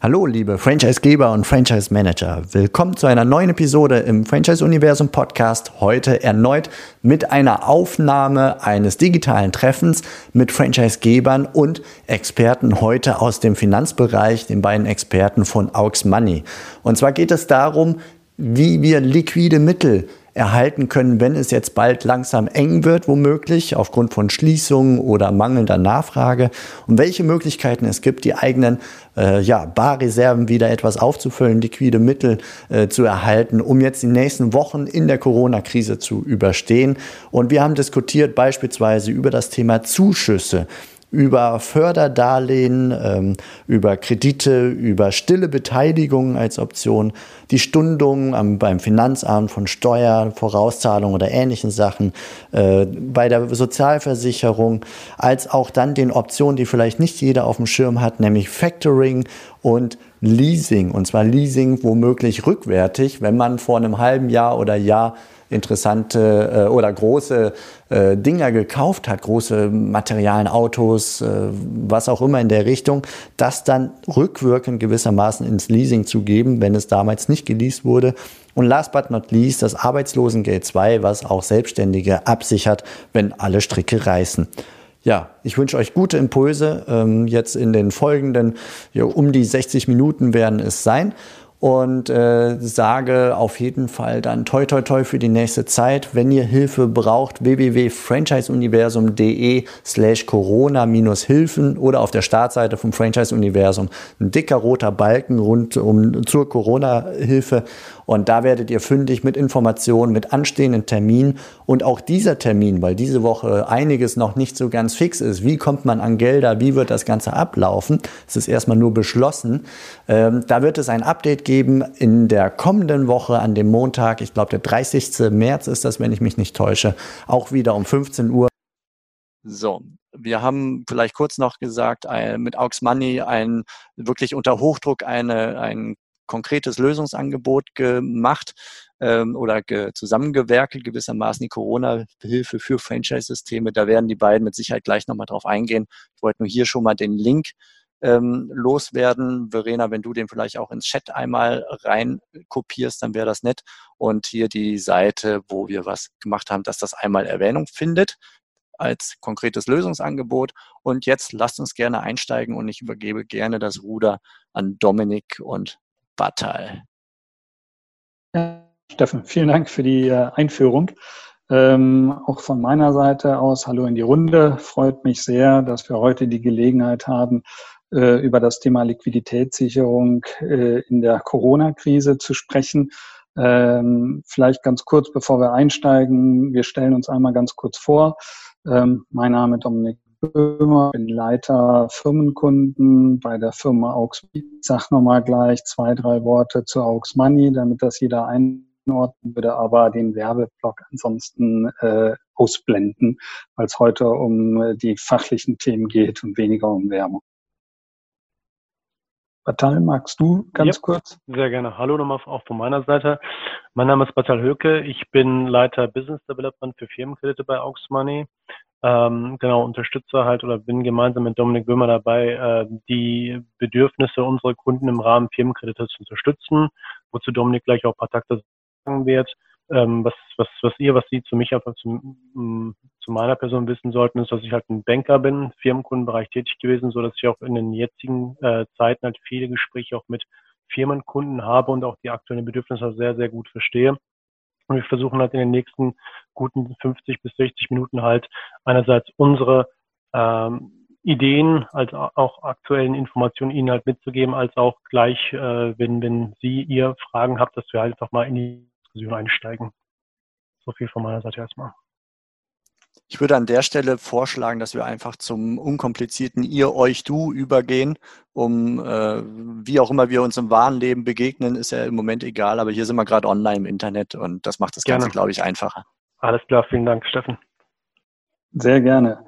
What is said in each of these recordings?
Hallo, liebe Franchisegeber und Franchise Manager. Willkommen zu einer neuen Episode im Franchise Universum Podcast. Heute erneut mit einer Aufnahme eines digitalen Treffens mit Franchisegebern und Experten heute aus dem Finanzbereich, den beiden Experten von Aux Money. Und zwar geht es darum, wie wir liquide Mittel erhalten können, wenn es jetzt bald langsam eng wird, womöglich aufgrund von Schließungen oder mangelnder Nachfrage und welche Möglichkeiten es gibt, die eigenen äh, ja, Barreserven wieder etwas aufzufüllen, liquide Mittel äh, zu erhalten, um jetzt die nächsten Wochen in der Corona-Krise zu überstehen. Und wir haben diskutiert beispielsweise über das Thema Zuschüsse über Förderdarlehen, ähm, über Kredite, über stille Beteiligung als Option, die Stundung beim Finanzamt von Steuern, Vorauszahlungen oder ähnlichen Sachen, äh, bei der Sozialversicherung, als auch dann den Optionen, die vielleicht nicht jeder auf dem Schirm hat, nämlich Factoring und Leasing. Und zwar Leasing womöglich rückwärtig, wenn man vor einem halben Jahr oder Jahr interessante äh, oder große äh, Dinger gekauft hat, große Materialien, Autos, äh, was auch immer in der Richtung, das dann rückwirkend gewissermaßen ins Leasing zu geben, wenn es damals nicht geleast wurde. Und last but not least das Arbeitslosengeld 2, was auch Selbstständige absichert, wenn alle Stricke reißen. Ja, ich wünsche euch gute Impulse. Ähm, jetzt in den folgenden ja, um die 60 Minuten werden es sein und äh, sage auf jeden Fall dann toi toi toi für die nächste Zeit. Wenn ihr Hilfe braucht, www.franchiseuniversum.de slash Corona-Hilfen oder auf der Startseite vom Franchise Universum ein dicker roter Balken rund um zur Corona-Hilfe und da werdet ihr fündig mit Informationen, mit anstehenden Terminen und auch dieser Termin, weil diese Woche einiges noch nicht so ganz fix ist. Wie kommt man an Gelder? Wie wird das Ganze ablaufen? Es ist erstmal nur beschlossen. Ähm, da wird es ein Update geben in der kommenden Woche an dem Montag. Ich glaube, der 30. März ist das, wenn ich mich nicht täusche. Auch wieder um 15 Uhr. So, wir haben vielleicht kurz noch gesagt, mit Aux Money ein wirklich unter Hochdruck eine, ein konkretes Lösungsangebot gemacht ähm, oder ge zusammengewerkelt, gewissermaßen die Corona-Hilfe für Franchise-Systeme. Da werden die beiden mit Sicherheit gleich nochmal drauf eingehen. Ich wollte nur hier schon mal den Link ähm, loswerden. Verena, wenn du den vielleicht auch ins Chat einmal rein kopierst, dann wäre das nett. Und hier die Seite, wo wir was gemacht haben, dass das einmal Erwähnung findet als konkretes Lösungsangebot. Und jetzt lasst uns gerne einsteigen und ich übergebe gerne das Ruder an Dominik und Bartal. Ja, Steffen, vielen Dank für die äh, Einführung. Ähm, auch von meiner Seite aus, hallo in die Runde. Freut mich sehr, dass wir heute die Gelegenheit haben, äh, über das Thema Liquiditätssicherung äh, in der Corona-Krise zu sprechen. Ähm, vielleicht ganz kurz, bevor wir einsteigen. Wir stellen uns einmal ganz kurz vor. Ähm, mein Name ist Dominik Böhmer, bin Leiter Firmenkunden bei der Firma Aux. Ich sage nochmal gleich zwei, drei Worte zu Aux Money, damit das jeder einordnen würde, aber den Werbeblock ansonsten äh, ausblenden, weil es heute um äh, die fachlichen Themen geht und weniger um Werbung. Batal, magst du ganz ja, kurz? Sehr gerne. Hallo nochmal auch von meiner Seite. Mein Name ist Batal Höke. Ich bin Leiter Business Development für Firmenkredite bei Aux Money ähm, genau unterstütze halt oder bin gemeinsam mit Dominik Böhmer dabei, äh, die Bedürfnisse unserer Kunden im Rahmen Firmenkredite zu unterstützen, wozu Dominik gleich auch ein paar Takte sagen wird. Ähm, was, was, was ihr, was Sie zu mich einfach zu, mm, zu meiner Person wissen sollten, ist, dass ich halt ein Banker bin, Firmenkundenbereich tätig gewesen, so dass ich auch in den jetzigen äh, Zeiten halt viele Gespräche auch mit Firmenkunden habe und auch die aktuellen Bedürfnisse sehr, sehr gut verstehe. Und wir versuchen halt in den nächsten guten 50 bis 60 Minuten halt einerseits unsere ähm, Ideen als auch aktuellen Informationen Ihnen halt mitzugeben, als auch gleich, äh, wenn, wenn Sie ihr Fragen habt, dass wir halt einfach mal in die Diskussion einsteigen. So viel von meiner Seite erstmal. Ich würde an der Stelle vorschlagen, dass wir einfach zum unkomplizierten Ihr, Euch, Du übergehen, um äh, wie auch immer wir uns im wahren Leben begegnen, ist ja im Moment egal, aber hier sind wir gerade online im Internet und das macht das gerne. Ganze, glaube ich, einfacher. Alles klar, vielen Dank, Steffen. Sehr gerne.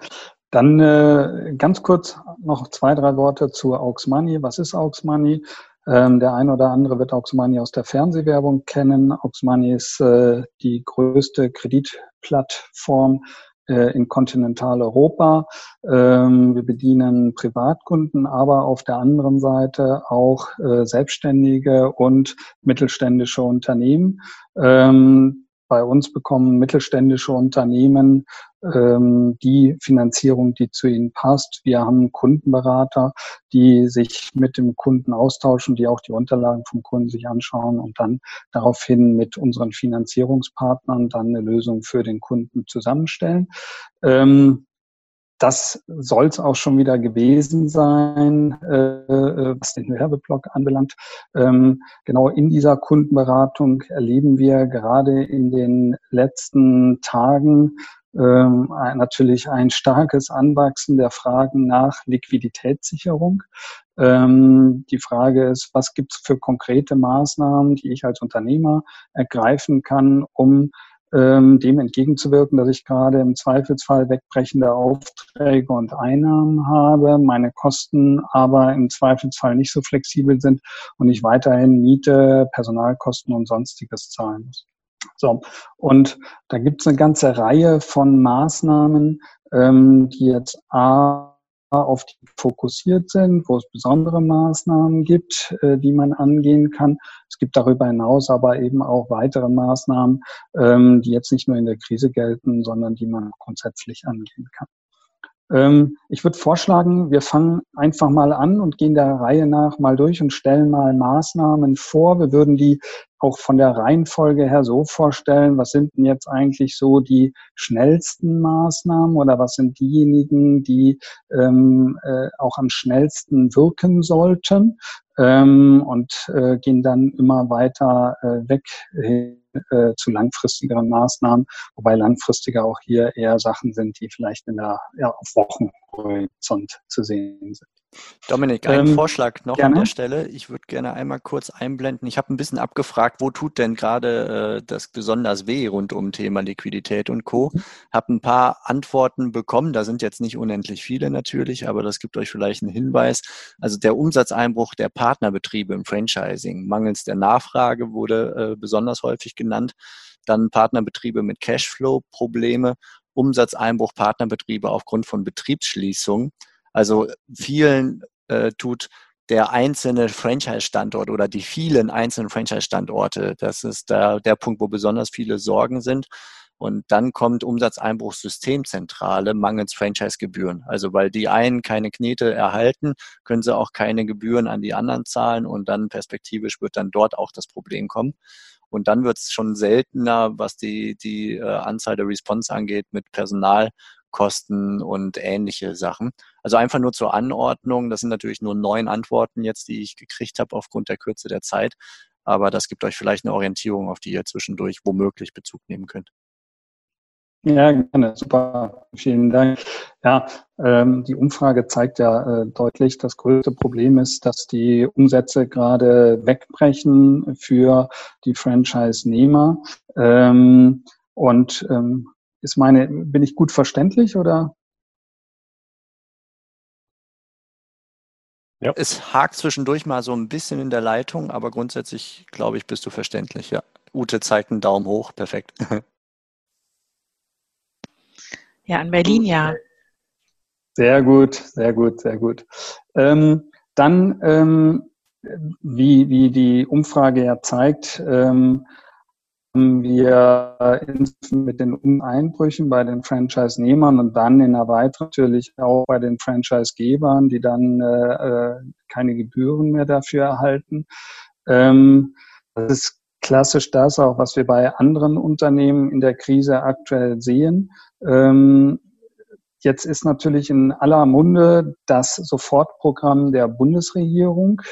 Dann äh, ganz kurz noch zwei, drei Worte zu Aux Money. Was ist Aux Money? Ähm, der eine oder andere wird Money aus der Fernsehwerbung kennen. Money ist äh, die größte Kreditplattform äh, in Kontinentaleuropa. Ähm, wir bedienen Privatkunden, aber auf der anderen Seite auch äh, Selbstständige und mittelständische Unternehmen. Ähm, bei uns bekommen mittelständische Unternehmen ähm, die Finanzierung, die zu ihnen passt. Wir haben Kundenberater, die sich mit dem Kunden austauschen, die auch die Unterlagen vom Kunden sich anschauen und dann daraufhin mit unseren Finanzierungspartnern dann eine Lösung für den Kunden zusammenstellen. Ähm, das soll es auch schon wieder gewesen sein, äh, äh, was den Werbeblock anbelangt. Ähm, genau in dieser Kundenberatung erleben wir gerade in den letzten Tagen ähm, natürlich ein starkes Anwachsen der Fragen nach Liquiditätssicherung. Ähm, die Frage ist, was gibt es für konkrete Maßnahmen, die ich als Unternehmer ergreifen kann, um ähm, dem entgegenzuwirken, dass ich gerade im Zweifelsfall wegbrechende Aufträge und Einnahmen habe, meine Kosten aber im Zweifelsfall nicht so flexibel sind und ich weiterhin Miete, Personalkosten und sonstiges zahlen muss. So, und da gibt es eine ganze Reihe von Maßnahmen, ähm, die jetzt A auf die fokussiert sind, wo es besondere Maßnahmen gibt, äh, die man angehen kann. Es gibt darüber hinaus aber eben auch weitere Maßnahmen, ähm, die jetzt nicht nur in der Krise gelten, sondern die man grundsätzlich angehen kann. Ähm, ich würde vorschlagen, wir fangen einfach mal an und gehen der Reihe nach mal durch und stellen mal Maßnahmen vor. Wir würden die auch von der Reihenfolge her so vorstellen, was sind denn jetzt eigentlich so die schnellsten Maßnahmen oder was sind diejenigen, die ähm, äh, auch am schnellsten wirken sollten ähm, und äh, gehen dann immer weiter äh, weg hin äh, zu langfristigeren Maßnahmen, wobei langfristiger auch hier eher Sachen sind, die vielleicht in der ja, auf Wochenhorizont zu sehen sind. Dominik, ein ähm, Vorschlag noch gerne. an der Stelle. Ich würde gerne einmal kurz einblenden. Ich habe ein bisschen abgefragt, wo tut denn gerade äh, das besonders weh rund um Thema Liquidität und Co. Habe ein paar Antworten bekommen. Da sind jetzt nicht unendlich viele natürlich, aber das gibt euch vielleicht einen Hinweis. Also der Umsatzeinbruch der Partnerbetriebe im Franchising mangels der Nachfrage wurde äh, besonders häufig genannt. Dann Partnerbetriebe mit Cashflow-Probleme, Umsatzeinbruch Partnerbetriebe aufgrund von Betriebsschließungen also vielen äh, tut der einzelne Franchise-Standort oder die vielen einzelnen Franchise-Standorte, das ist da der Punkt, wo besonders viele Sorgen sind. Und dann kommt Umsatzeinbruch Systemzentrale mangels Franchise-Gebühren. Also weil die einen keine Knete erhalten, können sie auch keine Gebühren an die anderen zahlen und dann perspektivisch wird dann dort auch das Problem kommen. Und dann wird es schon seltener, was die, die äh, Anzahl der Response angeht, mit Personal Kosten und ähnliche Sachen. Also einfach nur zur Anordnung. Das sind natürlich nur neun Antworten jetzt, die ich gekriegt habe aufgrund der Kürze der Zeit. Aber das gibt euch vielleicht eine Orientierung, auf die ihr zwischendurch womöglich Bezug nehmen könnt. Ja, gerne. Super. Vielen Dank. Ja, ähm, die Umfrage zeigt ja äh, deutlich, das größte Problem ist, dass die Umsätze gerade wegbrechen für die Franchise-Nehmer. Ähm, und ähm, ist meine, bin ich gut verständlich oder? Ja. Es hakt zwischendurch mal so ein bisschen in der Leitung, aber grundsätzlich, glaube ich, bist du verständlich. Ja. Ute zeigt einen Daumen hoch, perfekt. Ja, in Berlin ja. Sehr gut, sehr gut, sehr gut. Ähm, dann, ähm, wie, wie die Umfrage ja zeigt, ähm, haben wir mit den Einbrüchen bei den Franchise-Nehmern und dann in der Weiteren natürlich auch bei den Franchise-Gebern, die dann äh, äh, keine Gebühren mehr dafür erhalten. Ähm, das ist klassisch das auch, was wir bei anderen Unternehmen in der Krise aktuell sehen. Ähm, Jetzt ist natürlich in aller Munde das Sofortprogramm der Bundesregierung.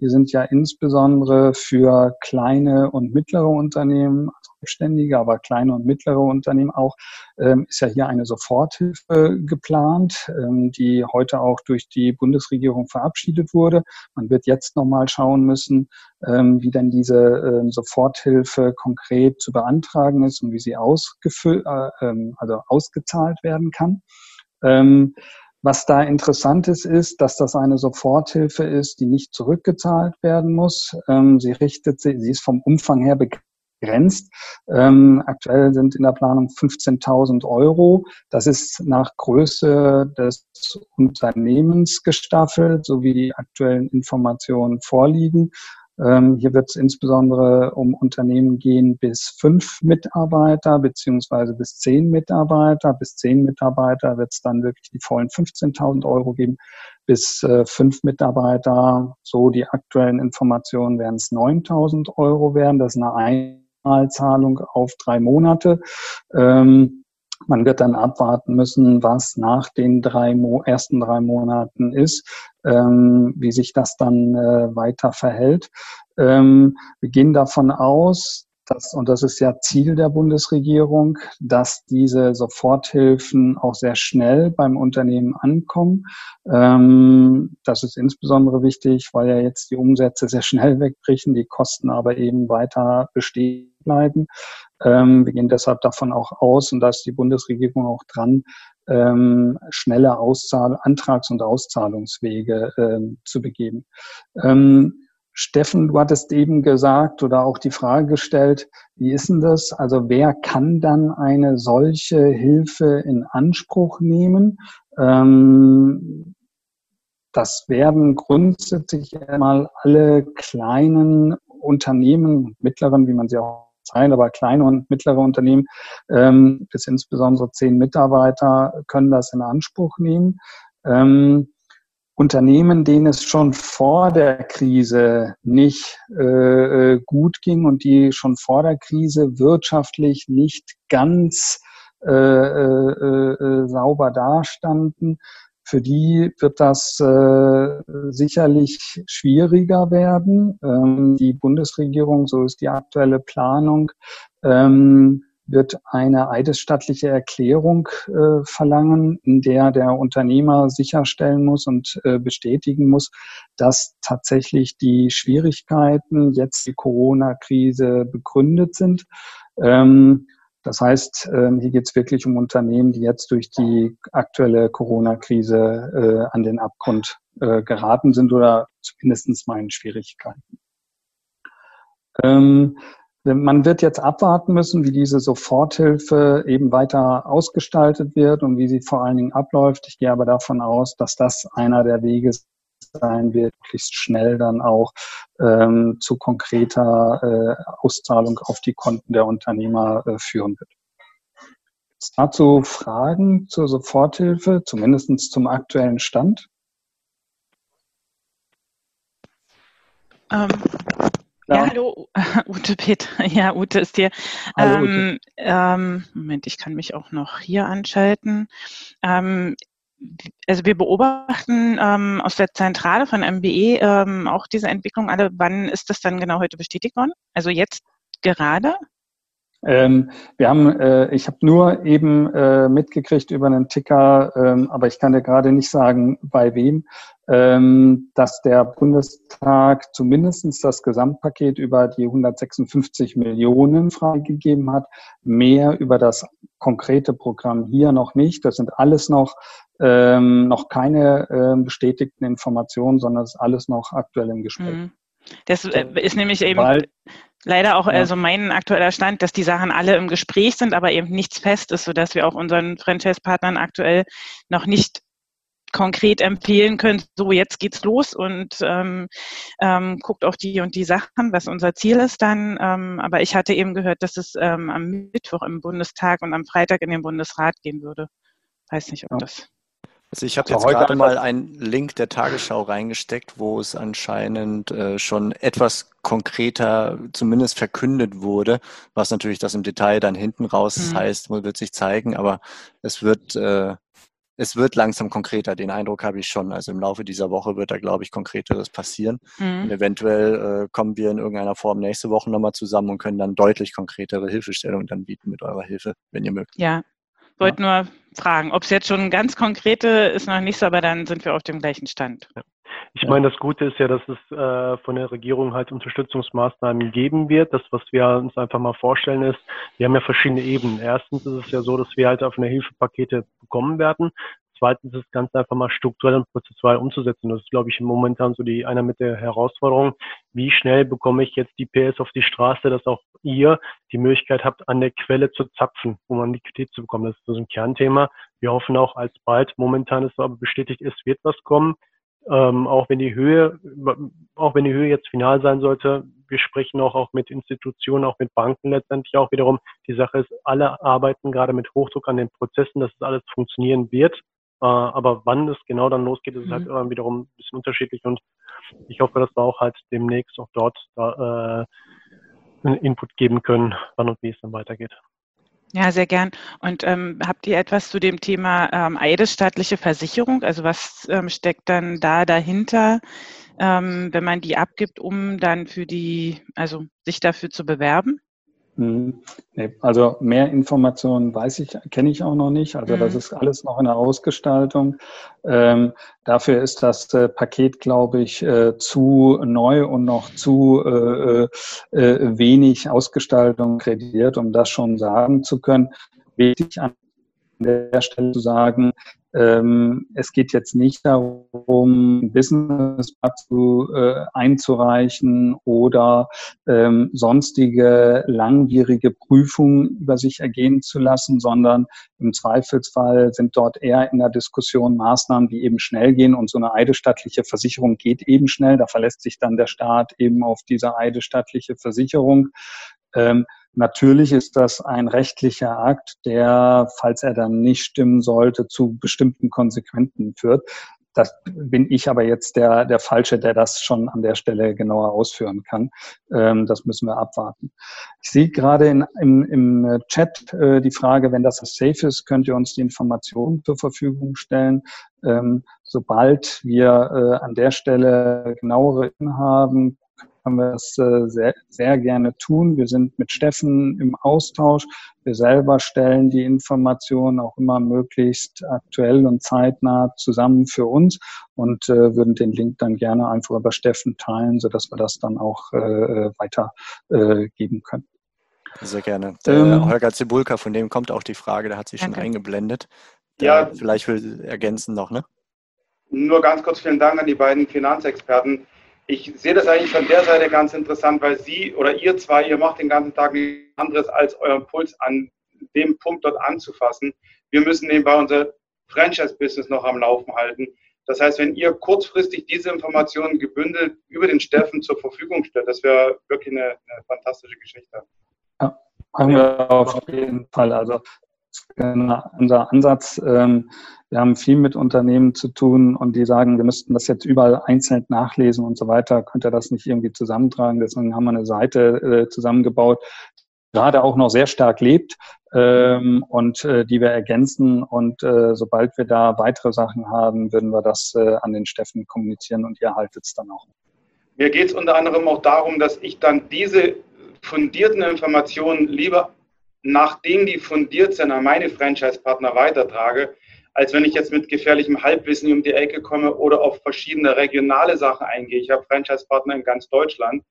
Die sind ja insbesondere für kleine und mittlere Unternehmen, also Selbstständige, aber kleine und mittlere Unternehmen auch, ähm, ist ja hier eine Soforthilfe geplant, ähm, die heute auch durch die Bundesregierung verabschiedet wurde. Man wird jetzt nochmal schauen müssen, ähm, wie denn diese Soforthilfe konkret zu beantragen ist und wie sie ausgefüllt, äh, also ausgezahlt werden kann. Was da interessant ist, ist, dass das eine Soforthilfe ist, die nicht zurückgezahlt werden muss. Ähm, sie richtet sich, sie ist vom Umfang her begrenzt. Ähm, aktuell sind in der Planung 15.000 Euro. Das ist nach Größe des Unternehmens gestaffelt, so wie die aktuellen Informationen vorliegen. Ähm, hier wird es insbesondere um Unternehmen gehen bis fünf Mitarbeiter beziehungsweise bis zehn Mitarbeiter. Bis zehn Mitarbeiter wird es dann wirklich die vollen 15.000 Euro geben. Bis äh, fünf Mitarbeiter, so die aktuellen Informationen, werden es 9.000 Euro werden. Das ist eine Einmalzahlung auf drei Monate. Ähm, man wird dann abwarten müssen, was nach den drei ersten drei Monaten ist, ähm, wie sich das dann äh, weiter verhält. Ähm, wir gehen davon aus, dass, und das ist ja Ziel der Bundesregierung, dass diese Soforthilfen auch sehr schnell beim Unternehmen ankommen. Ähm, das ist insbesondere wichtig, weil ja jetzt die Umsätze sehr schnell wegbrechen, die Kosten aber eben weiter bestehen bleiben. Ähm, wir gehen deshalb davon auch aus, und da ist die Bundesregierung auch dran, ähm, schnelle Auszahl Antrags- und Auszahlungswege ähm, zu begeben. Ähm, Steffen, du hattest eben gesagt oder auch die Frage gestellt, wie ist denn das? Also wer kann dann eine solche Hilfe in Anspruch nehmen? Ähm, das werden grundsätzlich einmal alle kleinen Unternehmen, mittleren, wie man sie auch sein, aber kleine und mittlere Unternehmen ähm, bis insbesondere zehn Mitarbeiter können das in Anspruch nehmen. Ähm, Unternehmen, denen es schon vor der Krise nicht äh, äh, gut ging und die schon vor der Krise wirtschaftlich nicht ganz äh, äh, äh, sauber dastanden, für die wird das äh, sicherlich schwieriger werden. Ähm, die Bundesregierung, so ist die aktuelle Planung, ähm, wird eine eidesstattliche Erklärung äh, verlangen, in der der Unternehmer sicherstellen muss und äh, bestätigen muss, dass tatsächlich die Schwierigkeiten jetzt die Corona-Krise begründet sind. Ähm, das heißt, ähm, hier geht es wirklich um Unternehmen, die jetzt durch die aktuelle Corona-Krise äh, an den Abgrund äh, geraten sind oder zumindest mal in Schwierigkeiten. Ähm, man wird jetzt abwarten müssen, wie diese Soforthilfe eben weiter ausgestaltet wird und wie sie vor allen Dingen abläuft. Ich gehe aber davon aus, dass das einer der Wege sein wird, möglichst schnell dann auch ähm, zu konkreter äh, Auszahlung auf die Konten der Unternehmer äh, führen wird. Jetzt dazu Fragen zur Soforthilfe, zumindest zum aktuellen Stand? Ähm, ja. ja. hallo, Ute Peter. Ja, Ute ist hier. Hallo, ähm, ähm, Moment, ich kann mich auch noch hier anschalten. Ähm, also wir beobachten ähm, aus der Zentrale von MBE ähm, auch diese Entwicklung alle. Wann ist das dann genau heute bestätigt worden? Also jetzt gerade? Ähm, wir haben, äh, ich habe nur eben äh, mitgekriegt über einen Ticker, ähm, aber ich kann dir gerade nicht sagen, bei wem, dass der Bundestag zumindestens das Gesamtpaket über die 156 Millionen freigegeben hat, mehr über das konkrete Programm hier noch nicht. Das sind alles noch ähm, noch keine äh, bestätigten Informationen, sondern es ist alles noch aktuell im Gespräch. Mhm. Das äh, ist nämlich eben Weil, leider auch ja. also mein aktueller Stand, dass die Sachen alle im Gespräch sind, aber eben nichts fest ist, sodass wir auch unseren Franchise-Partnern aktuell noch nicht konkret empfehlen können, so jetzt geht's los und ähm, ähm, guckt auf die und die Sachen, was unser Ziel ist dann. Ähm, aber ich hatte eben gehört, dass es ähm, am Mittwoch im Bundestag und am Freitag in den Bundesrat gehen würde. Weiß nicht, ob ja. das also ich habe jetzt gerade mal einen Link der Tagesschau reingesteckt, wo es anscheinend äh, schon etwas konkreter zumindest verkündet wurde, was natürlich das im Detail dann hinten raus mhm. heißt, wird sich zeigen, aber es wird äh, es wird langsam konkreter. Den Eindruck habe ich schon. Also im Laufe dieser Woche wird da, glaube ich, konkreteres passieren. Mhm. Und eventuell äh, kommen wir in irgendeiner Form nächste Woche nochmal zusammen und können dann deutlich konkretere Hilfestellungen dann bieten mit eurer Hilfe, wenn ihr mögt. Ja, wollte ja. nur fragen, ob es jetzt schon ganz konkrete ist noch nicht so, aber dann sind wir auf dem gleichen Stand. Ja. Ich meine, das Gute ist ja, dass es äh, von der Regierung halt Unterstützungsmaßnahmen geben wird. Das, was wir uns einfach mal vorstellen, ist, wir haben ja verschiedene Ebenen. Erstens ist es ja so, dass wir halt auf eine Hilfepakete bekommen werden. Zweitens ist das Ganze einfach mal strukturell und prozessual umzusetzen. Das ist, glaube ich, momentan so die einer mit der Herausforderung, wie schnell bekomme ich jetzt die PS auf die Straße, dass auch ihr die Möglichkeit habt, an der Quelle zu zapfen, um an Liquidität zu bekommen. Das ist so ein Kernthema. Wir hoffen auch alsbald. Momentan ist aber bestätigt, es wird was kommen ähm, auch wenn die Höhe, auch wenn die Höhe jetzt final sein sollte, wir sprechen auch, auch mit Institutionen, auch mit Banken letztendlich auch wiederum. Die Sache ist, alle arbeiten gerade mit Hochdruck an den Prozessen, dass es alles funktionieren wird. Äh, aber wann es genau dann losgeht, ist mhm. halt wiederum ein bisschen unterschiedlich und ich hoffe, dass wir auch halt demnächst auch dort da, äh, einen Input geben können, wann und wie es dann weitergeht. Ja, sehr gern. Und ähm, habt ihr etwas zu dem Thema ähm, eidesstaatliche Versicherung? Also was ähm, steckt dann da dahinter, ähm, wenn man die abgibt, um dann für die, also sich dafür zu bewerben? Mhm. Also mehr Informationen weiß ich, kenne ich auch noch nicht. Also das mhm. ist alles noch in der Ausgestaltung. Ähm, dafür ist das äh, Paket, glaube ich, äh, zu neu und noch zu äh, äh, wenig Ausgestaltung kreiert, um das schon sagen zu können. Wichtig an der Stelle zu sagen, ähm, es geht jetzt nicht darum, Business zu, äh, einzureichen oder ähm, sonstige langwierige Prüfungen über sich ergehen zu lassen, sondern im Zweifelsfall sind dort eher in der Diskussion Maßnahmen, die eben schnell gehen und so eine eidesstattliche Versicherung geht eben schnell. Da verlässt sich dann der Staat eben auf diese eidesstattliche Versicherung. Ähm, Natürlich ist das ein rechtlicher Akt, der, falls er dann nicht stimmen sollte, zu bestimmten Konsequenzen führt. Das bin ich aber jetzt der, der Falsche, der das schon an der Stelle genauer ausführen kann. Ähm, das müssen wir abwarten. Ich sehe gerade in, im, im Chat äh, die Frage, wenn das safe ist, könnt ihr uns die Informationen zur Verfügung stellen. Ähm, sobald wir äh, an der Stelle genauere haben, können wir das äh, sehr, sehr gerne tun. Wir sind mit Steffen im Austausch. Wir selber stellen die Informationen auch immer möglichst aktuell und zeitnah zusammen für uns und äh, würden den Link dann gerne einfach über Steffen teilen, sodass wir das dann auch äh, weitergeben äh, können. Sehr gerne. Der ähm, Holger Zibulka, von dem kommt auch die Frage, der hat sich schon okay. eingeblendet. Der ja. Vielleicht will ergänzen noch, ne? Nur ganz kurz vielen Dank an die beiden Finanzexperten ich sehe das eigentlich von der Seite ganz interessant, weil Sie oder ihr zwei, ihr macht den ganzen Tag nichts anderes, als euren Puls an dem Punkt dort anzufassen. Wir müssen nebenbei unser Franchise-Business noch am Laufen halten. Das heißt, wenn ihr kurzfristig diese Informationen gebündelt über den Steffen zur Verfügung stellt, das wäre wirklich eine, eine fantastische Geschichte. Ja, haben wir auf jeden Fall. Also unser Ansatz. Ähm, wir haben viel mit Unternehmen zu tun und die sagen, wir müssten das jetzt überall einzeln nachlesen und so weiter. Könnt ihr das nicht irgendwie zusammentragen? Deswegen haben wir eine Seite äh, zusammengebaut, gerade auch noch sehr stark lebt ähm, und äh, die wir ergänzen. Und äh, sobald wir da weitere Sachen haben, würden wir das an den Steffen kommunizieren und ihr haltet es dann auch. Mir geht es unter anderem auch darum, dass ich dann diese fundierten Informationen lieber, nachdem die fundiert sind, an meine Franchise-Partner weitertrage, als wenn ich jetzt mit gefährlichem Halbwissen um die Ecke komme oder auf verschiedene regionale Sachen eingehe. Ich habe Franchise-Partner in ganz Deutschland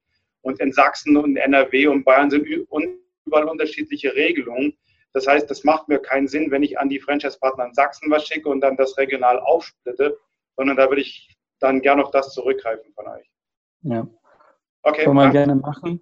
und in Sachsen und NRW und Bayern sind überall unterschiedliche Regelungen. Das heißt, das macht mir keinen Sinn, wenn ich an die Franchise-Partner in Sachsen was schicke und dann das regional aufsplitte, sondern da würde ich dann gerne auf das zurückgreifen von euch. Ja. Okay. Können wir gerne machen.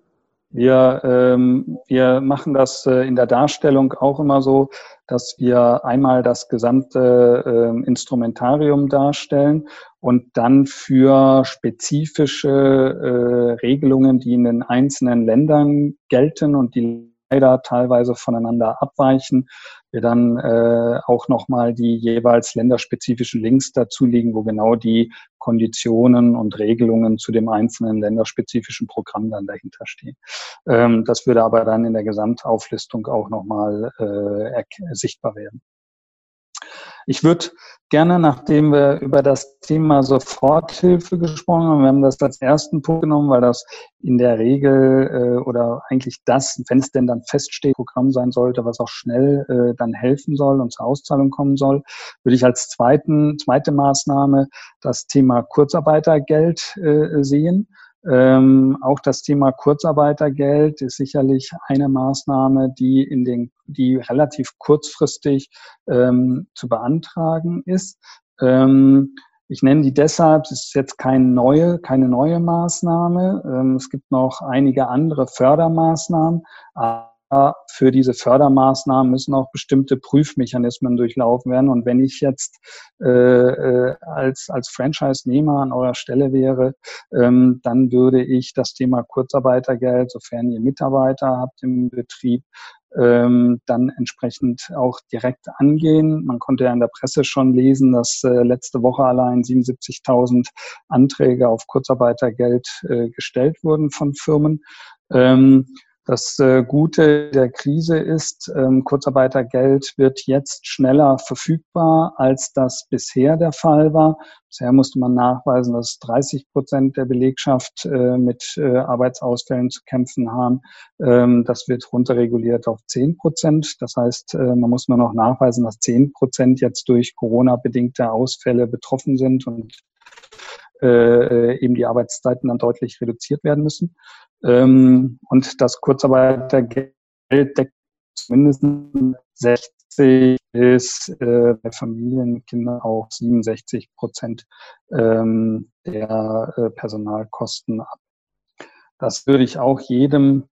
Wir, ähm, wir machen das äh, in der Darstellung auch immer so, dass wir einmal das gesamte äh, Instrumentarium darstellen und dann für spezifische äh, Regelungen, die in den einzelnen Ländern gelten und die leider teilweise voneinander abweichen, wir dann äh, auch nochmal die jeweils länderspezifischen Links dazu liegen, wo genau die Konditionen und Regelungen zu dem einzelnen länderspezifischen Programm dann dahinter stehen. Ähm, das würde aber dann in der Gesamtauflistung auch nochmal äh, sichtbar werden. Ich würde gerne, nachdem wir über das Thema Soforthilfe gesprochen haben, wir haben das als ersten Punkt genommen, weil das in der Regel äh, oder eigentlich das, wenn es denn dann feststeht, Programm sein sollte, was auch schnell äh, dann helfen soll und zur Auszahlung kommen soll, würde ich als zweiten, zweite Maßnahme das Thema Kurzarbeitergeld äh, sehen. Ähm, auch das Thema Kurzarbeitergeld ist sicherlich eine Maßnahme, die in den, die relativ kurzfristig ähm, zu beantragen ist. Ähm, ich nenne die deshalb, es ist jetzt keine neue, keine neue Maßnahme. Ähm, es gibt noch einige andere Fördermaßnahmen. Für diese Fördermaßnahmen müssen auch bestimmte Prüfmechanismen durchlaufen werden. Und wenn ich jetzt äh, äh, als, als Franchise-Nehmer an eurer Stelle wäre, ähm, dann würde ich das Thema Kurzarbeitergeld, sofern ihr Mitarbeiter habt im Betrieb, ähm, dann entsprechend auch direkt angehen. Man konnte ja in der Presse schon lesen, dass äh, letzte Woche allein 77.000 Anträge auf Kurzarbeitergeld äh, gestellt wurden von Firmen. Ähm, das äh, Gute der Krise ist, ähm, Kurzarbeitergeld wird jetzt schneller verfügbar, als das bisher der Fall war. Bisher musste man nachweisen, dass 30 Prozent der Belegschaft äh, mit äh, Arbeitsausfällen zu kämpfen haben. Ähm, das wird runterreguliert auf 10 Prozent. Das heißt, man muss nur noch nachweisen, dass 10 Prozent jetzt durch Corona-bedingte Ausfälle betroffen sind und eben die Arbeitszeiten dann deutlich reduziert werden müssen. Ähm, und das Kurzarbeitergeld deckt zumindest 60 bis äh, bei Familien, Kindern auch 67 Prozent ähm, der äh, Personalkosten ab. Das würde ich auch jedem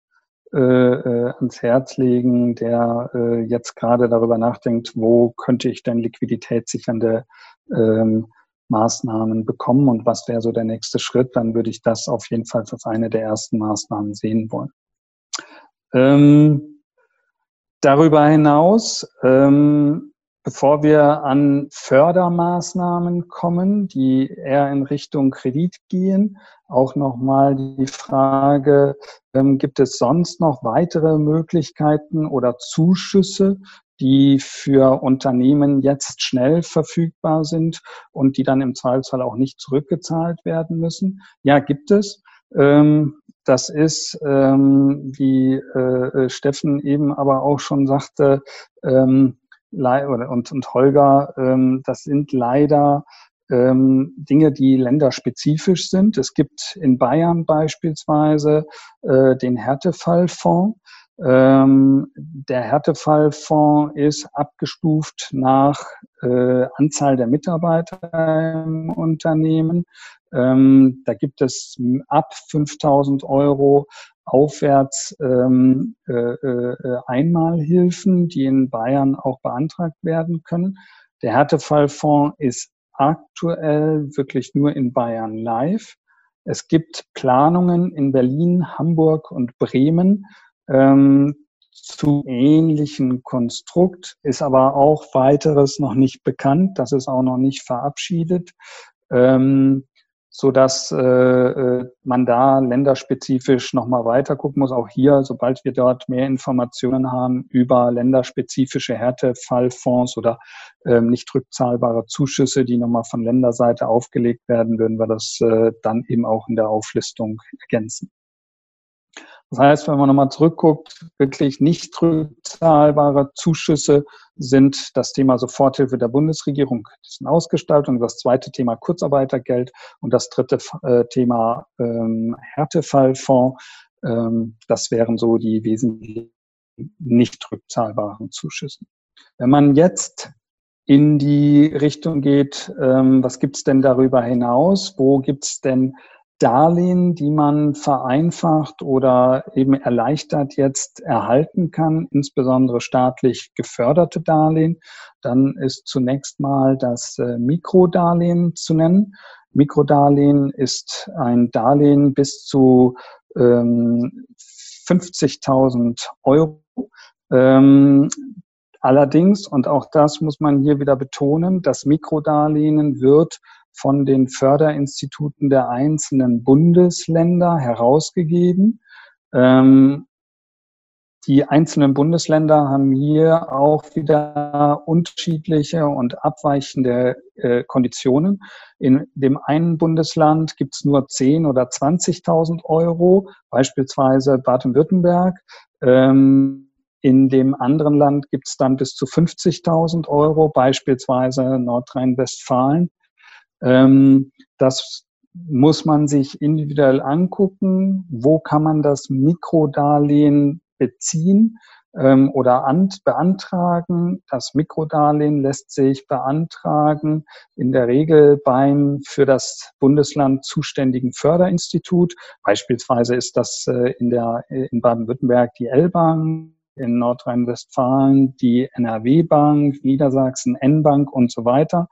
äh, äh, ans Herz legen, der äh, jetzt gerade darüber nachdenkt, wo könnte ich denn liquiditätssichernde ähm, Maßnahmen bekommen und was wäre so der nächste Schritt, dann würde ich das auf jeden Fall als eine der ersten Maßnahmen sehen wollen. Ähm, darüber hinaus, ähm, bevor wir an Fördermaßnahmen kommen, die eher in Richtung Kredit gehen, auch nochmal die Frage, ähm, gibt es sonst noch weitere Möglichkeiten oder Zuschüsse, die für Unternehmen jetzt schnell verfügbar sind und die dann im Zweifelsfall auch nicht zurückgezahlt werden müssen. Ja, gibt es. Ähm, das ist, ähm, wie äh, Steffen eben aber auch schon sagte, ähm, und, und Holger, das sind leider Dinge, die länderspezifisch sind. Es gibt in Bayern beispielsweise äh, den Härtefallfonds. Ähm, der Härtefallfonds ist abgestuft nach äh, Anzahl der Mitarbeiter im Unternehmen. Ähm, da gibt es ab 5000 Euro aufwärts ähm, äh, äh, Einmalhilfen, die in Bayern auch beantragt werden können. Der Härtefallfonds ist aktuell wirklich nur in Bayern live. Es gibt Planungen in Berlin, Hamburg und Bremen, ähm, zu ähnlichen Konstrukt, ist aber auch weiteres noch nicht bekannt. Das ist auch noch nicht verabschiedet, ähm, so dass äh, äh, man da länderspezifisch nochmal weiter gucken muss. Auch hier, sobald wir dort mehr Informationen haben über länderspezifische Härtefallfonds oder ähm, nicht rückzahlbare Zuschüsse, die nochmal von Länderseite aufgelegt werden, würden wir das äh, dann eben auch in der Auflistung ergänzen. Das heißt, wenn man nochmal zurückguckt, wirklich nicht rückzahlbare Zuschüsse sind das Thema Soforthilfe der Bundesregierung, das ist eine Ausgestaltung, das zweite Thema Kurzarbeitergeld und das dritte äh, Thema ähm, Härtefallfonds. Ähm, das wären so die wesentlichen nicht rückzahlbaren Zuschüsse. Wenn man jetzt in die Richtung geht, ähm, was gibt's denn darüber hinaus? Wo gibt's denn Darlehen, die man vereinfacht oder eben erleichtert jetzt erhalten kann, insbesondere staatlich geförderte Darlehen, dann ist zunächst mal das äh, Mikrodarlehen zu nennen. Mikrodarlehen ist ein Darlehen bis zu ähm, 50.000 Euro. Ähm, allerdings, und auch das muss man hier wieder betonen, das Mikrodarlehen wird von den Förderinstituten der einzelnen Bundesländer herausgegeben. Ähm, die einzelnen Bundesländer haben hier auch wieder unterschiedliche und abweichende äh, Konditionen. In dem einen Bundesland gibt es nur 10 oder 20.000 Euro, beispielsweise Baden-Württemberg. Ähm, in dem anderen Land gibt es dann bis zu 50.000 Euro, beispielsweise Nordrhein-Westfalen. Ähm, das muss man sich individuell angucken. Wo kann man das Mikrodarlehen beziehen ähm, oder an, beantragen. Das Mikrodarlehen lässt sich beantragen in der Regel beim für das Bundesland zuständigen Förderinstitut. Beispielsweise ist das äh, in, der, in Baden-Württemberg die L-Bank, in Nordrhein-Westfalen die NRW-Bank, Niedersachsen N-Bank und so weiter.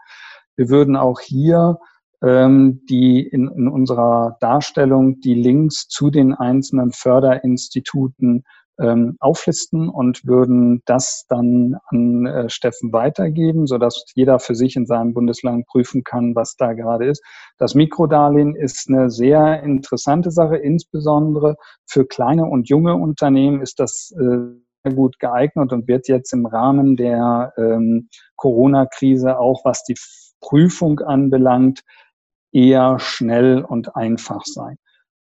Wir würden auch hier ähm, die in, in unserer Darstellung die Links zu den einzelnen Förderinstituten ähm, auflisten und würden das dann an äh, Steffen weitergeben, sodass jeder für sich in seinem Bundesland prüfen kann, was da gerade ist. Das Mikrodarlehen ist eine sehr interessante Sache, insbesondere für kleine und junge Unternehmen ist das äh, gut geeignet und wird jetzt im Rahmen der ähm, Corona-Krise auch, was die Prüfung anbelangt, eher schnell und einfach sein.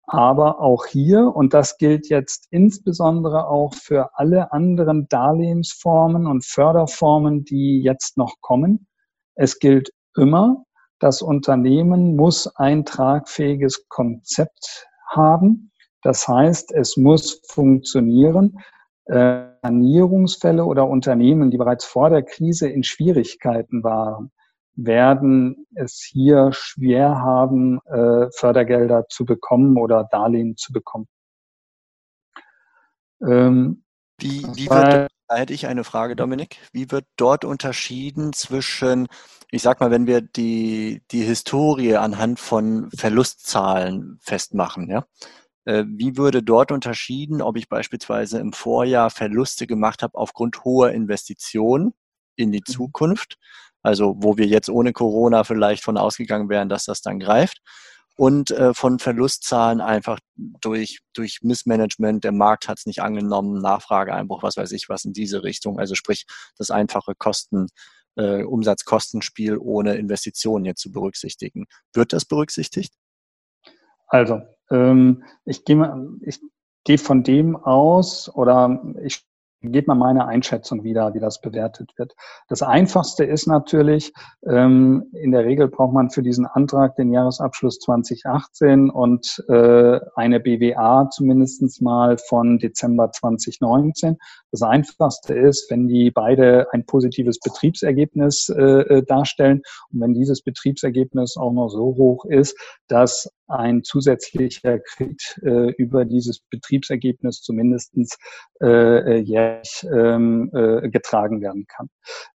Aber auch hier, und das gilt jetzt insbesondere auch für alle anderen Darlehensformen und Förderformen, die jetzt noch kommen, es gilt immer, das Unternehmen muss ein tragfähiges Konzept haben. Das heißt, es muss funktionieren. Äh, Sanierungsfälle oder Unternehmen, die bereits vor der Krise in Schwierigkeiten waren, werden es hier schwer haben, äh, Fördergelder zu bekommen oder Darlehen zu bekommen. Ähm, wie, wie wird, da hätte ich eine Frage, Dominik. Wie wird dort unterschieden zwischen, ich sag mal, wenn wir die, die Historie anhand von Verlustzahlen festmachen, ja? Äh, wie würde dort unterschieden, ob ich beispielsweise im Vorjahr Verluste gemacht habe aufgrund hoher Investitionen in die mhm. Zukunft also wo wir jetzt ohne Corona vielleicht von ausgegangen wären, dass das dann greift. Und äh, von Verlustzahlen einfach durch, durch Missmanagement, der Markt hat es nicht angenommen, Nachfrageeinbruch, was weiß ich, was in diese Richtung. Also sprich, das einfache Kosten, äh, Umsatzkostenspiel ohne Investitionen jetzt zu berücksichtigen. Wird das berücksichtigt? Also, ähm, ich gehe ich gehe von dem aus oder ich Geht mal meine Einschätzung wieder, wie das bewertet wird. Das Einfachste ist natürlich, ähm, in der Regel braucht man für diesen Antrag den Jahresabschluss 2018 und äh, eine BWA zumindestens mal von Dezember 2019. Das Einfachste ist, wenn die beide ein positives Betriebsergebnis äh, äh, darstellen und wenn dieses Betriebsergebnis auch noch so hoch ist, dass ein zusätzlicher Kredit äh, über dieses Betriebsergebnis zumindestens äh, äh, jährlich ähm, äh, getragen werden kann.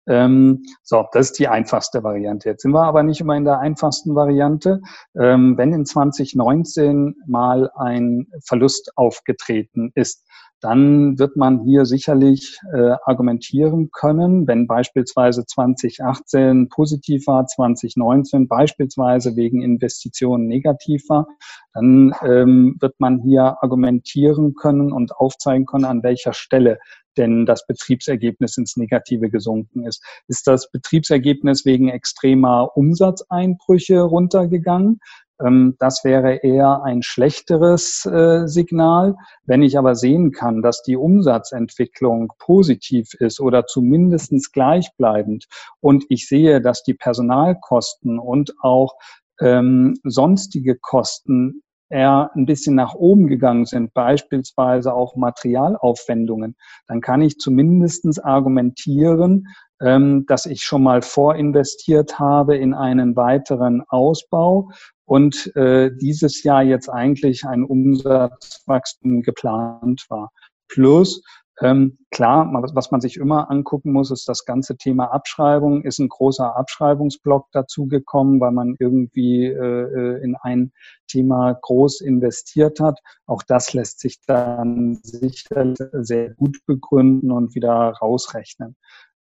Ähm, so, das ist die einfachste Variante. Jetzt sind wir aber nicht immer in der einfachsten Variante. Ähm, wenn in 2019 mal ein Verlust aufgetreten ist, dann wird man hier sicherlich äh, argumentieren können, wenn beispielsweise 2018 positiv war, 2019 beispielsweise wegen Investitionen negativ war, dann ähm, wird man hier argumentieren können und aufzeigen können, an welcher Stelle denn das Betriebsergebnis ins Negative gesunken ist. Ist das Betriebsergebnis wegen extremer Umsatzeinbrüche runtergegangen? Ähm, das wäre eher ein schlechteres äh, Signal. Wenn ich aber sehen kann, dass die Umsatzentwicklung positiv ist oder zumindestens gleichbleibend und ich sehe, dass die Personalkosten und auch ähm, sonstige Kosten eher ein bisschen nach oben gegangen sind, beispielsweise auch Materialaufwendungen, dann kann ich zumindestens argumentieren, ähm, dass ich schon mal vorinvestiert habe in einen weiteren Ausbau und äh, dieses Jahr jetzt eigentlich ein Umsatzwachstum geplant war. Plus, ähm, klar, was man sich immer angucken muss, ist das ganze Thema Abschreibung. Ist ein großer Abschreibungsblock dazugekommen, weil man irgendwie äh, äh, in ein Thema groß investiert hat. Auch das lässt sich dann sicher sehr gut begründen und wieder rausrechnen.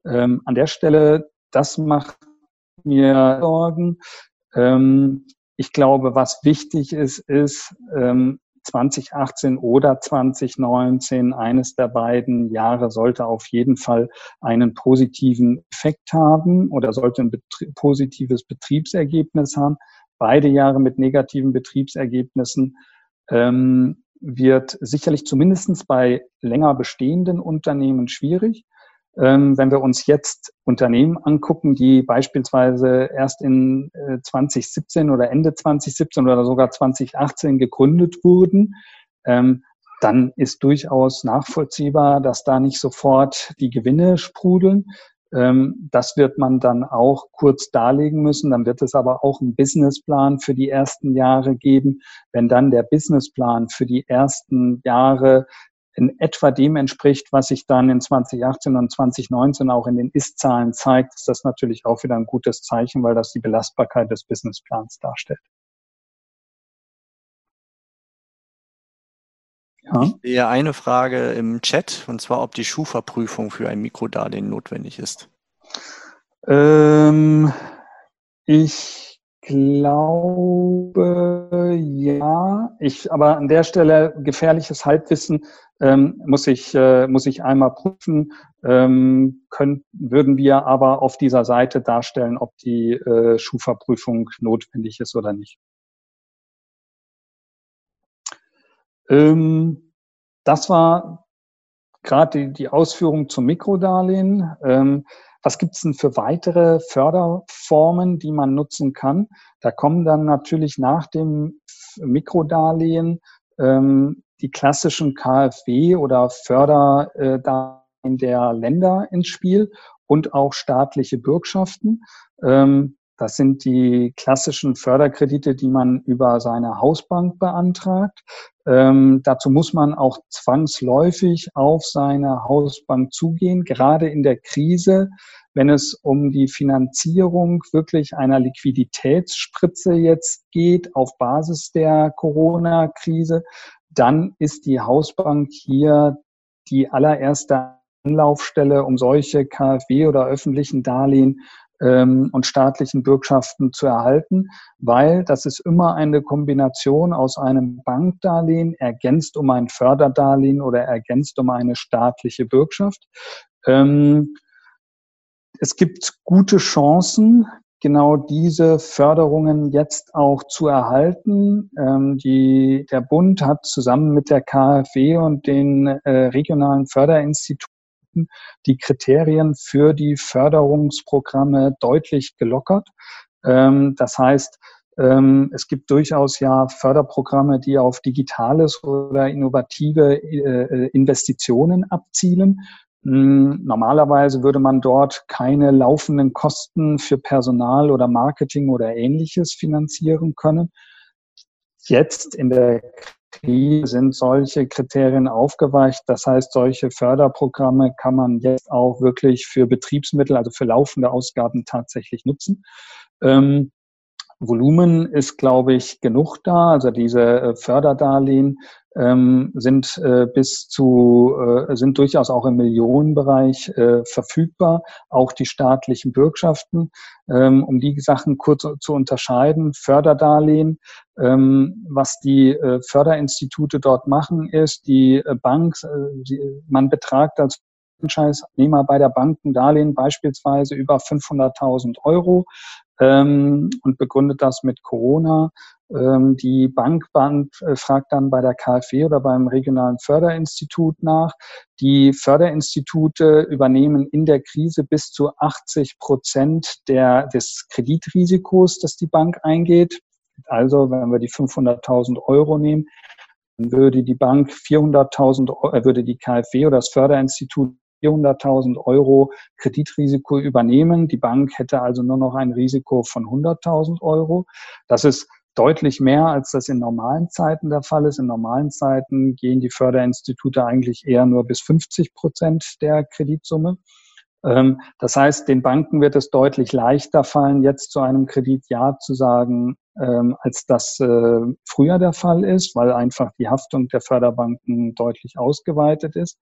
Ähm, an der Stelle, das macht mir Sorgen. Ähm, ich glaube, was wichtig ist, ist, ähm, 2018 oder 2019, eines der beiden Jahre sollte auf jeden Fall einen positiven Effekt haben oder sollte ein betrie positives Betriebsergebnis haben. Beide Jahre mit negativen Betriebsergebnissen ähm, wird sicherlich zumindest bei länger bestehenden Unternehmen schwierig. Ähm, wenn wir uns jetzt Unternehmen angucken, die beispielsweise erst in äh, 2017 oder Ende 2017 oder sogar 2018 gegründet wurden, ähm, dann ist durchaus nachvollziehbar, dass da nicht sofort die Gewinne sprudeln. Ähm, das wird man dann auch kurz darlegen müssen. Dann wird es aber auch einen Businessplan für die ersten Jahre geben. Wenn dann der Businessplan für die ersten Jahre in etwa dem entspricht, was sich dann in 2018 und 2019 auch in den Ist-Zahlen zeigt, ist das natürlich auch wieder ein gutes Zeichen, weil das die Belastbarkeit des Businessplans darstellt. Ja. Ich sehe eine Frage im Chat, und zwar, ob die Schufa-Prüfung für ein Mikrodarlehen notwendig ist. Ähm, ich glaube, ja. Ich, aber an der Stelle gefährliches Halbwissen ähm, muss ich äh, muss ich einmal prüfen. Ähm, können, würden wir aber auf dieser Seite darstellen, ob die äh, Schufa-Prüfung notwendig ist oder nicht. Ähm, das war gerade die, die Ausführung zum Mikrodarlehen. Ähm, was gibt es denn für weitere Förderformen, die man nutzen kann? Da kommen dann natürlich nach dem Mikrodarlehen ähm, die klassischen KfW oder Förderdarlehen der Länder ins Spiel und auch staatliche Bürgschaften. Ähm, das sind die klassischen Förderkredite, die man über seine Hausbank beantragt. Ähm, dazu muss man auch zwangsläufig auf seine Hausbank zugehen, gerade in der Krise, wenn es um die Finanzierung wirklich einer Liquiditätsspritze jetzt geht auf Basis der Corona-Krise, dann ist die Hausbank hier die allererste Anlaufstelle, um solche KfW oder öffentlichen Darlehen ähm, und staatlichen Bürgschaften zu erhalten, weil das ist immer eine Kombination aus einem Bankdarlehen ergänzt um ein Förderdarlehen oder ergänzt um eine staatliche Bürgschaft. Ähm, es gibt gute Chancen, genau diese Förderungen jetzt auch zu erhalten. Ähm, die, der Bund hat zusammen mit der KfW und den äh, regionalen Förderinstituten die Kriterien für die Förderungsprogramme deutlich gelockert. Ähm, das heißt, ähm, es gibt durchaus ja Förderprogramme, die auf digitales oder innovative äh, Investitionen abzielen. Hm, normalerweise würde man dort keine laufenden Kosten für Personal oder Marketing oder ähnliches finanzieren können. Jetzt in der Krise sind solche Kriterien aufgeweicht. Das heißt, solche Förderprogramme kann man jetzt auch wirklich für Betriebsmittel, also für laufende Ausgaben tatsächlich nutzen. Ähm, Volumen ist, glaube ich, genug da. Also diese äh, Förderdarlehen ähm, sind äh, bis zu äh, sind durchaus auch im Millionenbereich äh, verfügbar. Auch die staatlichen Bürgschaften, ähm, um die Sachen kurz zu unterscheiden. Förderdarlehen, ähm, was die äh, Förderinstitute dort machen, ist die äh, Bank. Äh, die, man betragt als Franchise-Nehmer bei der Bank ein Darlehen beispielsweise über 500.000 Euro ähm, und begründet das mit Corona. Ähm, die Bank äh, fragt dann bei der KfW oder beim regionalen Förderinstitut nach. Die Förderinstitute übernehmen in der Krise bis zu 80 Prozent der, des Kreditrisikos, das die Bank eingeht. Also, wenn wir die 500.000 Euro nehmen, würde die Bank 400.000, äh, würde die KfW oder das Förderinstitut 400.000 Euro Kreditrisiko übernehmen. Die Bank hätte also nur noch ein Risiko von 100.000 Euro. Das ist deutlich mehr, als das in normalen Zeiten der Fall ist. In normalen Zeiten gehen die Förderinstitute eigentlich eher nur bis 50 Prozent der Kreditsumme. Ähm, das heißt, den Banken wird es deutlich leichter fallen, jetzt zu einem Kredit Ja zu sagen, ähm, als das äh, früher der Fall ist, weil einfach die Haftung der Förderbanken deutlich ausgeweitet ist.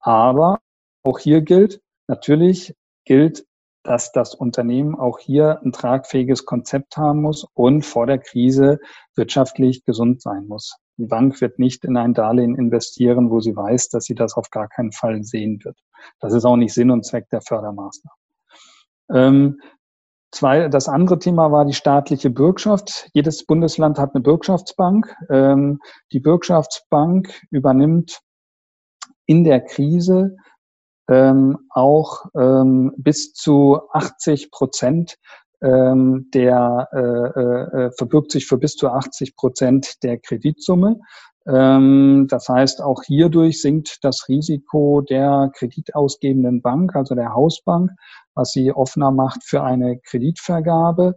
Aber auch hier gilt, natürlich gilt, dass das Unternehmen auch hier ein tragfähiges Konzept haben muss und vor der Krise wirtschaftlich gesund sein muss. Die Bank wird nicht in ein Darlehen investieren, wo sie weiß, dass sie das auf gar keinen Fall sehen wird. Das ist auch nicht Sinn und Zweck der Fördermaßnahmen. Ähm, Zwei, das andere Thema war die staatliche Bürgschaft. Jedes Bundesland hat eine Bürgschaftsbank. Ähm, die Bürgschaftsbank übernimmt in der Krise ähm, auch ähm, bis zu 80 Prozent ähm, der äh, äh, äh, verbirgt sich für bis zu 80 Prozent der Kreditsumme. Ähm, das heißt, auch hierdurch sinkt das Risiko der kreditausgebenden Bank, also der Hausbank, was sie offener macht für eine Kreditvergabe.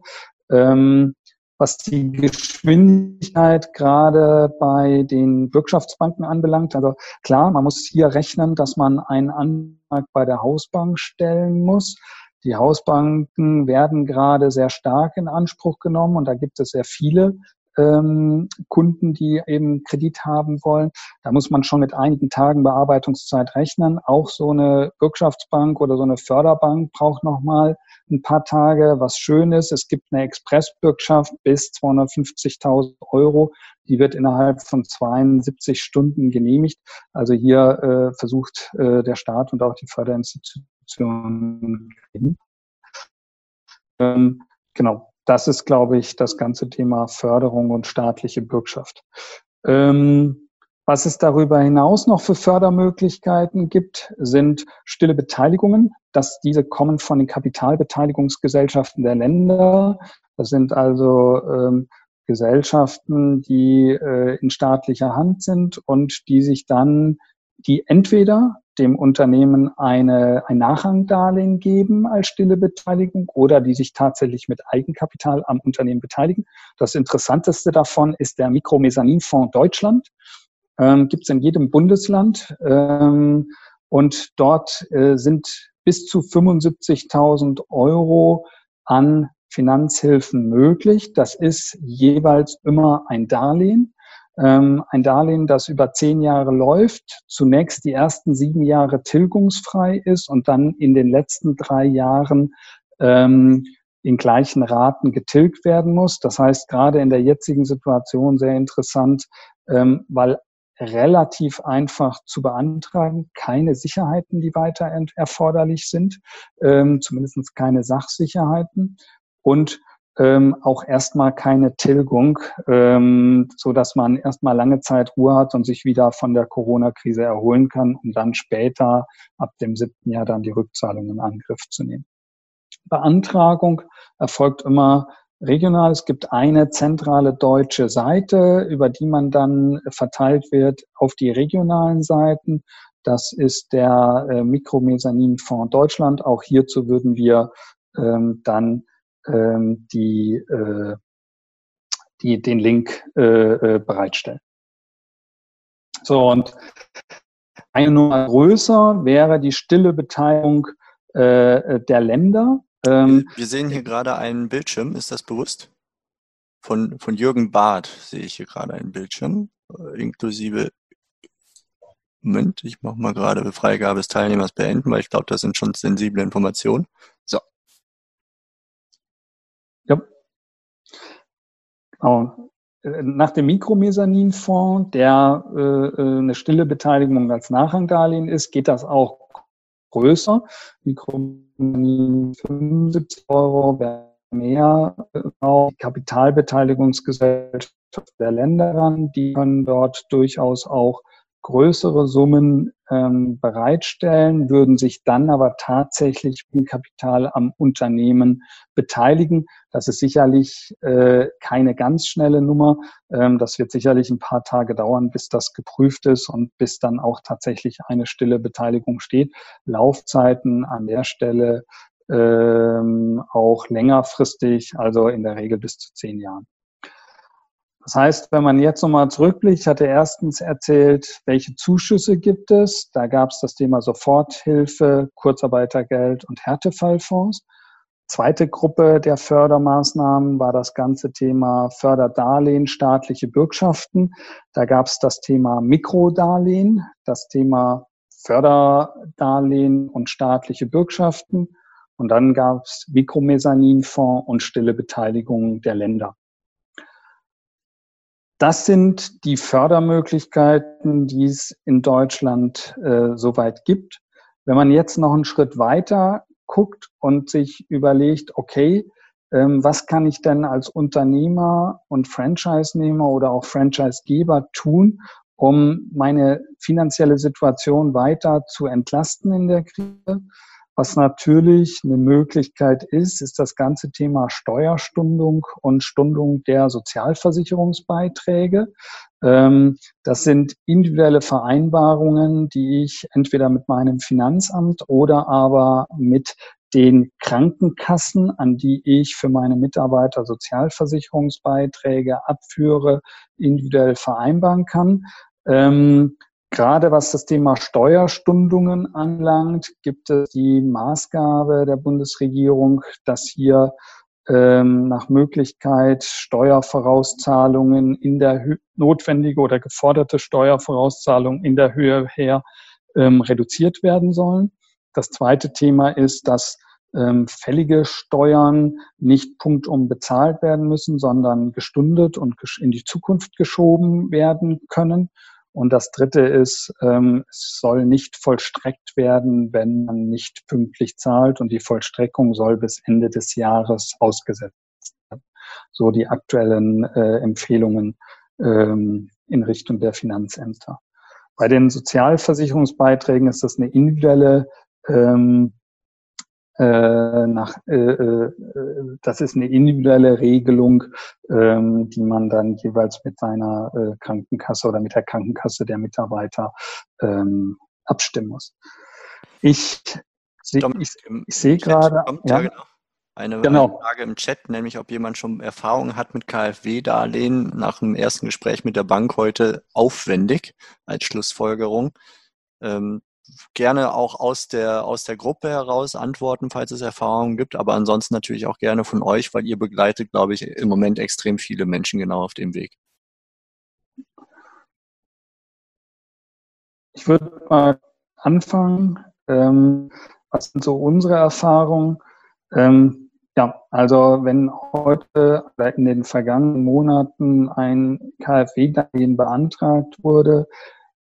Ähm, was die Geschwindigkeit gerade bei den Wirtschaftsbanken anbelangt. Also klar, man muss hier rechnen, dass man einen Antrag bei der Hausbank stellen muss. Die Hausbanken werden gerade sehr stark in Anspruch genommen und da gibt es sehr viele ähm, Kunden, die eben Kredit haben wollen. Da muss man schon mit einigen Tagen Bearbeitungszeit rechnen. Auch so eine Wirtschaftsbank oder so eine Förderbank braucht nochmal ein paar Tage. Was schön ist, es gibt eine Expressbürgschaft bis 250.000 Euro. Die wird innerhalb von 72 Stunden genehmigt. Also hier äh, versucht äh, der Staat und auch die Förderinstitutionen. Ähm, genau, das ist, glaube ich, das ganze Thema Förderung und staatliche Bürgschaft. Ähm, was es darüber hinaus noch für Fördermöglichkeiten gibt, sind stille Beteiligungen. Das, diese kommen von den Kapitalbeteiligungsgesellschaften der Länder. Das sind also ähm, Gesellschaften, die äh, in staatlicher Hand sind und die sich dann, die entweder dem Unternehmen eine, ein Nachrangdarlehen geben als stille Beteiligung oder die sich tatsächlich mit Eigenkapital am Unternehmen beteiligen. Das Interessanteste davon ist der Mikromezzaninfonds Deutschland. Ähm, Gibt es in jedem Bundesland. Ähm, und dort äh, sind bis zu 75.000 Euro an Finanzhilfen möglich. Das ist jeweils immer ein Darlehen ein Darlehen, das über zehn Jahre läuft, zunächst die ersten sieben Jahre tilgungsfrei ist und dann in den letzten drei Jahren ähm, in gleichen Raten getilgt werden muss. Das heißt, gerade in der jetzigen Situation sehr interessant, ähm, weil relativ einfach zu beantragen, keine Sicherheiten, die weiter erforderlich sind, ähm, zumindest keine Sachsicherheiten und ähm, auch erstmal keine Tilgung, ähm, so dass man erstmal lange Zeit Ruhe hat und sich wieder von der Corona-Krise erholen kann, um dann später ab dem siebten Jahr dann die Rückzahlung in Angriff zu nehmen. Beantragung erfolgt immer regional. Es gibt eine zentrale deutsche Seite, über die man dann verteilt wird auf die regionalen Seiten. Das ist der äh, Mikromezzaninfonds Deutschland. Auch hierzu würden wir ähm, dann ähm, die, äh, die den Link äh, äh, bereitstellen. So, und eine Nummer größer wäre die stille Beteiligung äh, der Länder. Ähm, Wir sehen hier gerade einen Bildschirm, ist das bewusst? Von, von Jürgen Barth sehe ich hier gerade einen Bildschirm, äh, inklusive Moment, ich mache mal gerade Freigabe des Teilnehmers beenden, weil ich glaube, das sind schon sensible Informationen. Genau. Nach dem Mikromezzaninfonds, der äh, äh, eine stille Beteiligung als Nachrangdarlehen ist, geht das auch größer. Mikromezzanin 75 Euro mehr. Auch die Kapitalbeteiligungsgesellschaft der Länder ran, die können dort durchaus auch größere Summen ähm, bereitstellen, würden sich dann aber tatsächlich im Kapital am Unternehmen beteiligen. Das ist sicherlich äh, keine ganz schnelle Nummer. Ähm, das wird sicherlich ein paar Tage dauern, bis das geprüft ist und bis dann auch tatsächlich eine stille Beteiligung steht. Laufzeiten an der Stelle ähm, auch längerfristig, also in der Regel bis zu zehn Jahren. Das heißt, wenn man jetzt nochmal zurückblickt, hatte erstens erzählt, welche Zuschüsse gibt es. Da gab es das Thema Soforthilfe, Kurzarbeitergeld und Härtefallfonds. Zweite Gruppe der Fördermaßnahmen war das ganze Thema Förderdarlehen, staatliche Bürgschaften. Da gab es das Thema Mikrodarlehen, das Thema Förderdarlehen und staatliche Bürgschaften. Und dann gab es Mikromezzaninfonds und stille Beteiligung der Länder. Das sind die Fördermöglichkeiten, die es in Deutschland äh, soweit gibt. Wenn man jetzt noch einen Schritt weiter guckt und sich überlegt, okay, ähm, was kann ich denn als Unternehmer und Franchise-Nehmer oder auch Franchise-Geber tun, um meine finanzielle Situation weiter zu entlasten in der Krise? Was natürlich eine Möglichkeit ist, ist das ganze Thema Steuerstundung und Stundung der Sozialversicherungsbeiträge. Ähm, das sind individuelle Vereinbarungen, die ich entweder mit meinem Finanzamt oder aber mit den Krankenkassen, an die ich für meine Mitarbeiter Sozialversicherungsbeiträge abführe, individuell vereinbaren kann. Gerade was das Thema Steuerstundungen anlangt, gibt es die Maßgabe der Bundesregierung, dass hier ähm, nach Möglichkeit Steuervorauszahlungen in der Hö notwendige oder geforderte Steuervorauszahlungen in der Höhe her ähm, reduziert werden sollen. Das zweite Thema ist, dass ähm, fällige Steuern nicht punktum bezahlt werden müssen, sondern gestundet und in die Zukunft geschoben werden können. Und das Dritte ist, ähm, es soll nicht vollstreckt werden, wenn man nicht pünktlich zahlt und die Vollstreckung soll bis Ende des Jahres ausgesetzt werden. So die aktuellen äh, Empfehlungen ähm, in Richtung der Finanzämter. Bei den Sozialversicherungsbeiträgen ist das eine individuelle ähm, äh, nach, äh, äh, das ist eine individuelle Regelung, ähm, die man dann jeweils mit seiner äh, Krankenkasse oder mit der Krankenkasse der Mitarbeiter ähm, abstimmen muss. Ich, ich, ich, ich sehe gerade. Ja, genau. Eine, genau. Frage im Chat, nämlich ob jemand schon Erfahrungen hat mit KfW-Darlehen nach dem ersten Gespräch mit der Bank heute aufwendig als Schlussfolgerung. Ähm, gerne auch aus der, aus der Gruppe heraus antworten, falls es Erfahrungen gibt, aber ansonsten natürlich auch gerne von euch, weil ihr begleitet, glaube ich, im Moment extrem viele Menschen genau auf dem Weg. Ich würde mal anfangen. Ähm, was sind so unsere Erfahrungen? Ähm, ja, also wenn heute in den vergangenen Monaten ein KfW-Darlehen beantragt wurde,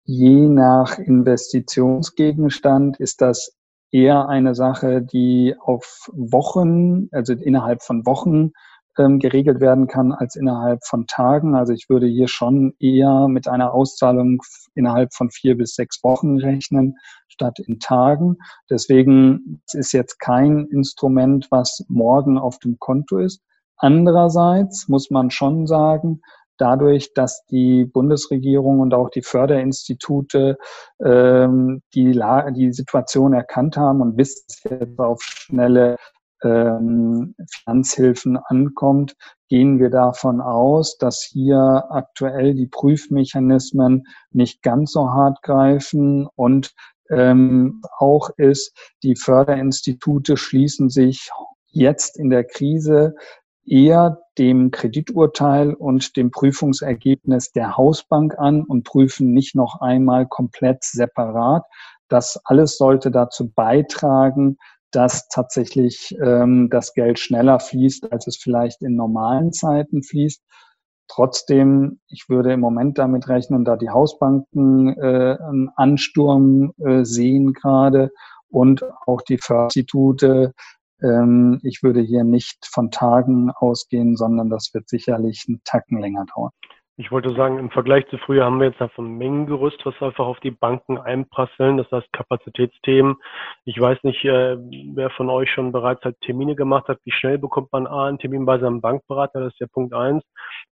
Je nach Investitionsgegenstand ist das eher eine Sache, die auf Wochen, also innerhalb von Wochen ähm, geregelt werden kann als innerhalb von Tagen. Also ich würde hier schon eher mit einer Auszahlung innerhalb von vier bis sechs Wochen rechnen, statt in Tagen. Deswegen es ist jetzt kein Instrument, was morgen auf dem Konto ist. Andererseits muss man schon sagen, dadurch, dass die Bundesregierung und auch die Förderinstitute ähm, die, La die Situation erkannt haben und bis es jetzt auf schnelle ähm, Finanzhilfen ankommt, gehen wir davon aus, dass hier aktuell die Prüfmechanismen nicht ganz so hart greifen und ähm, auch ist, die Förderinstitute schließen sich jetzt in der Krise eher dem Krediturteil und dem Prüfungsergebnis der Hausbank an und prüfen nicht noch einmal komplett separat. Das alles sollte dazu beitragen, dass tatsächlich ähm, das Geld schneller fließt, als es vielleicht in normalen Zeiten fließt. Trotzdem, ich würde im Moment damit rechnen, da die Hausbanken äh, einen Ansturm äh, sehen gerade und auch die Förderinstitute ähm, ich würde hier nicht von Tagen ausgehen, sondern das wird sicherlich einen Tacken länger dauern. Ich wollte sagen, im Vergleich zu früher haben wir jetzt einfach ein Mengengerüst, was einfach auf die Banken einprasseln. Das heißt Kapazitätsthemen. Ich weiß nicht, äh, wer von euch schon bereits halt Termine gemacht hat. Wie schnell bekommt man A einen Termin bei seinem Bankberater? Das ist ja Punkt eins.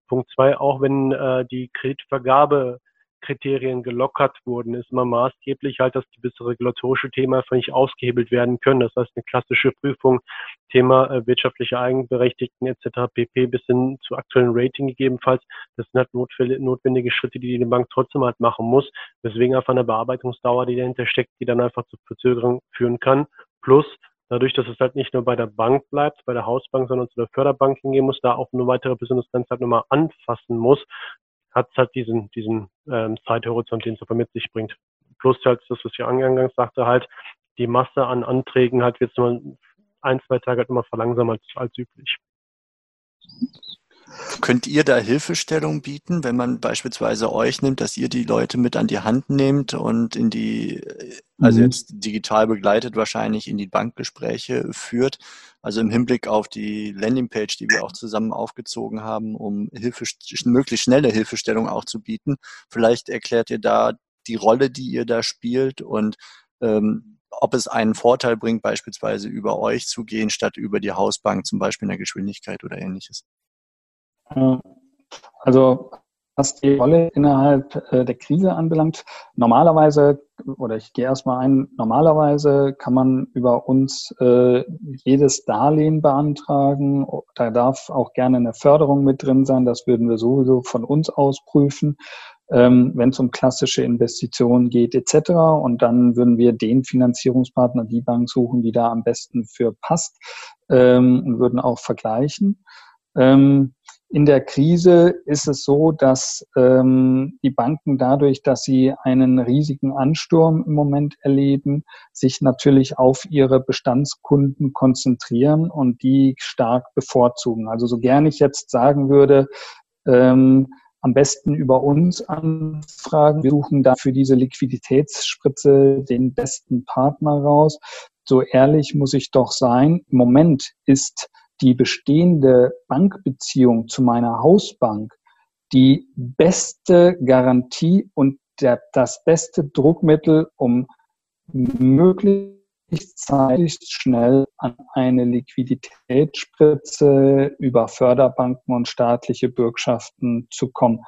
Punkt zwei, auch wenn äh, die Kreditvergabe Kriterien gelockert wurden, ist immer maßgeblich halt, dass gewisse regulatorische Themen einfach nicht ausgehebelt werden können. Das heißt, eine klassische Prüfung, Thema äh, wirtschaftliche Eigenberechtigten etc. pp. bis hin zu aktuellen Rating gegebenenfalls. Das sind halt notwendige Schritte, die die Bank trotzdem halt machen muss. Deswegen einfach eine Bearbeitungsdauer, die dahinter steckt, die dann einfach zu Verzögerung führen kann. Plus dadurch, dass es halt nicht nur bei der Bank bleibt, bei der Hausbank, sondern zu der Förderbank hingehen muss, da auch eine weitere Person das Ganze halt nochmal anfassen muss, hat halt diesen, diesen ähm, Zeithorizont, den es aber mit sich bringt. Plus halt das, was ich angangs sagte, halt die Masse an Anträgen halt jetzt nur ein, zwei Tage halt immer verlangsamt als, als üblich. Könnt ihr da Hilfestellung bieten, wenn man beispielsweise euch nimmt, dass ihr die Leute mit an die Hand nehmt und in die, also mhm. jetzt digital begleitet wahrscheinlich in die Bankgespräche führt? Also im Hinblick auf die Landingpage, die wir auch zusammen aufgezogen haben, um Hilfe, möglichst schnelle Hilfestellung auch zu bieten. Vielleicht erklärt ihr da die Rolle, die ihr da spielt und ähm, ob es einen Vorteil bringt, beispielsweise über euch zu gehen, statt über die Hausbank, zum Beispiel in der Geschwindigkeit oder ähnliches. Also was die Rolle innerhalb äh, der Krise anbelangt, normalerweise, oder ich gehe erstmal ein, normalerweise kann man über uns äh, jedes Darlehen beantragen. Da darf auch gerne eine Förderung mit drin sein. Das würden wir sowieso von uns aus prüfen, ähm, wenn es um klassische Investitionen geht etc. Und dann würden wir den Finanzierungspartner, die Bank suchen, die da am besten für passt ähm, und würden auch vergleichen. Ähm, in der Krise ist es so, dass ähm, die Banken dadurch, dass sie einen riesigen Ansturm im Moment erleben, sich natürlich auf ihre Bestandskunden konzentrieren und die stark bevorzugen. Also so gern ich jetzt sagen würde, ähm, am besten über uns anfragen. Wir suchen da für diese Liquiditätsspritze den besten Partner raus. So ehrlich muss ich doch sein. Im Moment ist die bestehende Bankbeziehung zu meiner Hausbank die beste Garantie und der, das beste Druckmittel, um möglichst zeitig schnell an eine Liquiditätsspritze über Förderbanken und staatliche Bürgschaften zu kommen.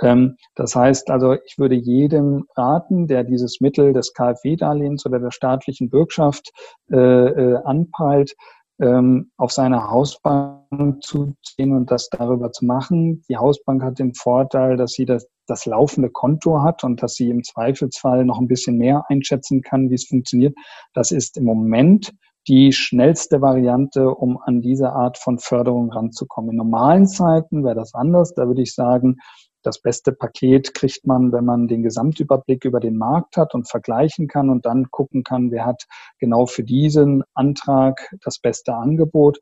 Ähm, das heißt also, ich würde jedem raten, der dieses Mittel des KfW-Darlehens oder der staatlichen Bürgschaft äh, äh, anpeilt, auf seine Hausbank zu ziehen und das darüber zu machen. Die Hausbank hat den Vorteil, dass sie das, das laufende Konto hat und dass sie im Zweifelsfall noch ein bisschen mehr einschätzen kann, wie es funktioniert. Das ist im Moment die schnellste Variante, um an diese Art von Förderung ranzukommen. In normalen Zeiten wäre das anders. Da würde ich sagen, das beste Paket kriegt man, wenn man den Gesamtüberblick über den Markt hat und vergleichen kann und dann gucken kann, wer hat genau für diesen Antrag das beste Angebot.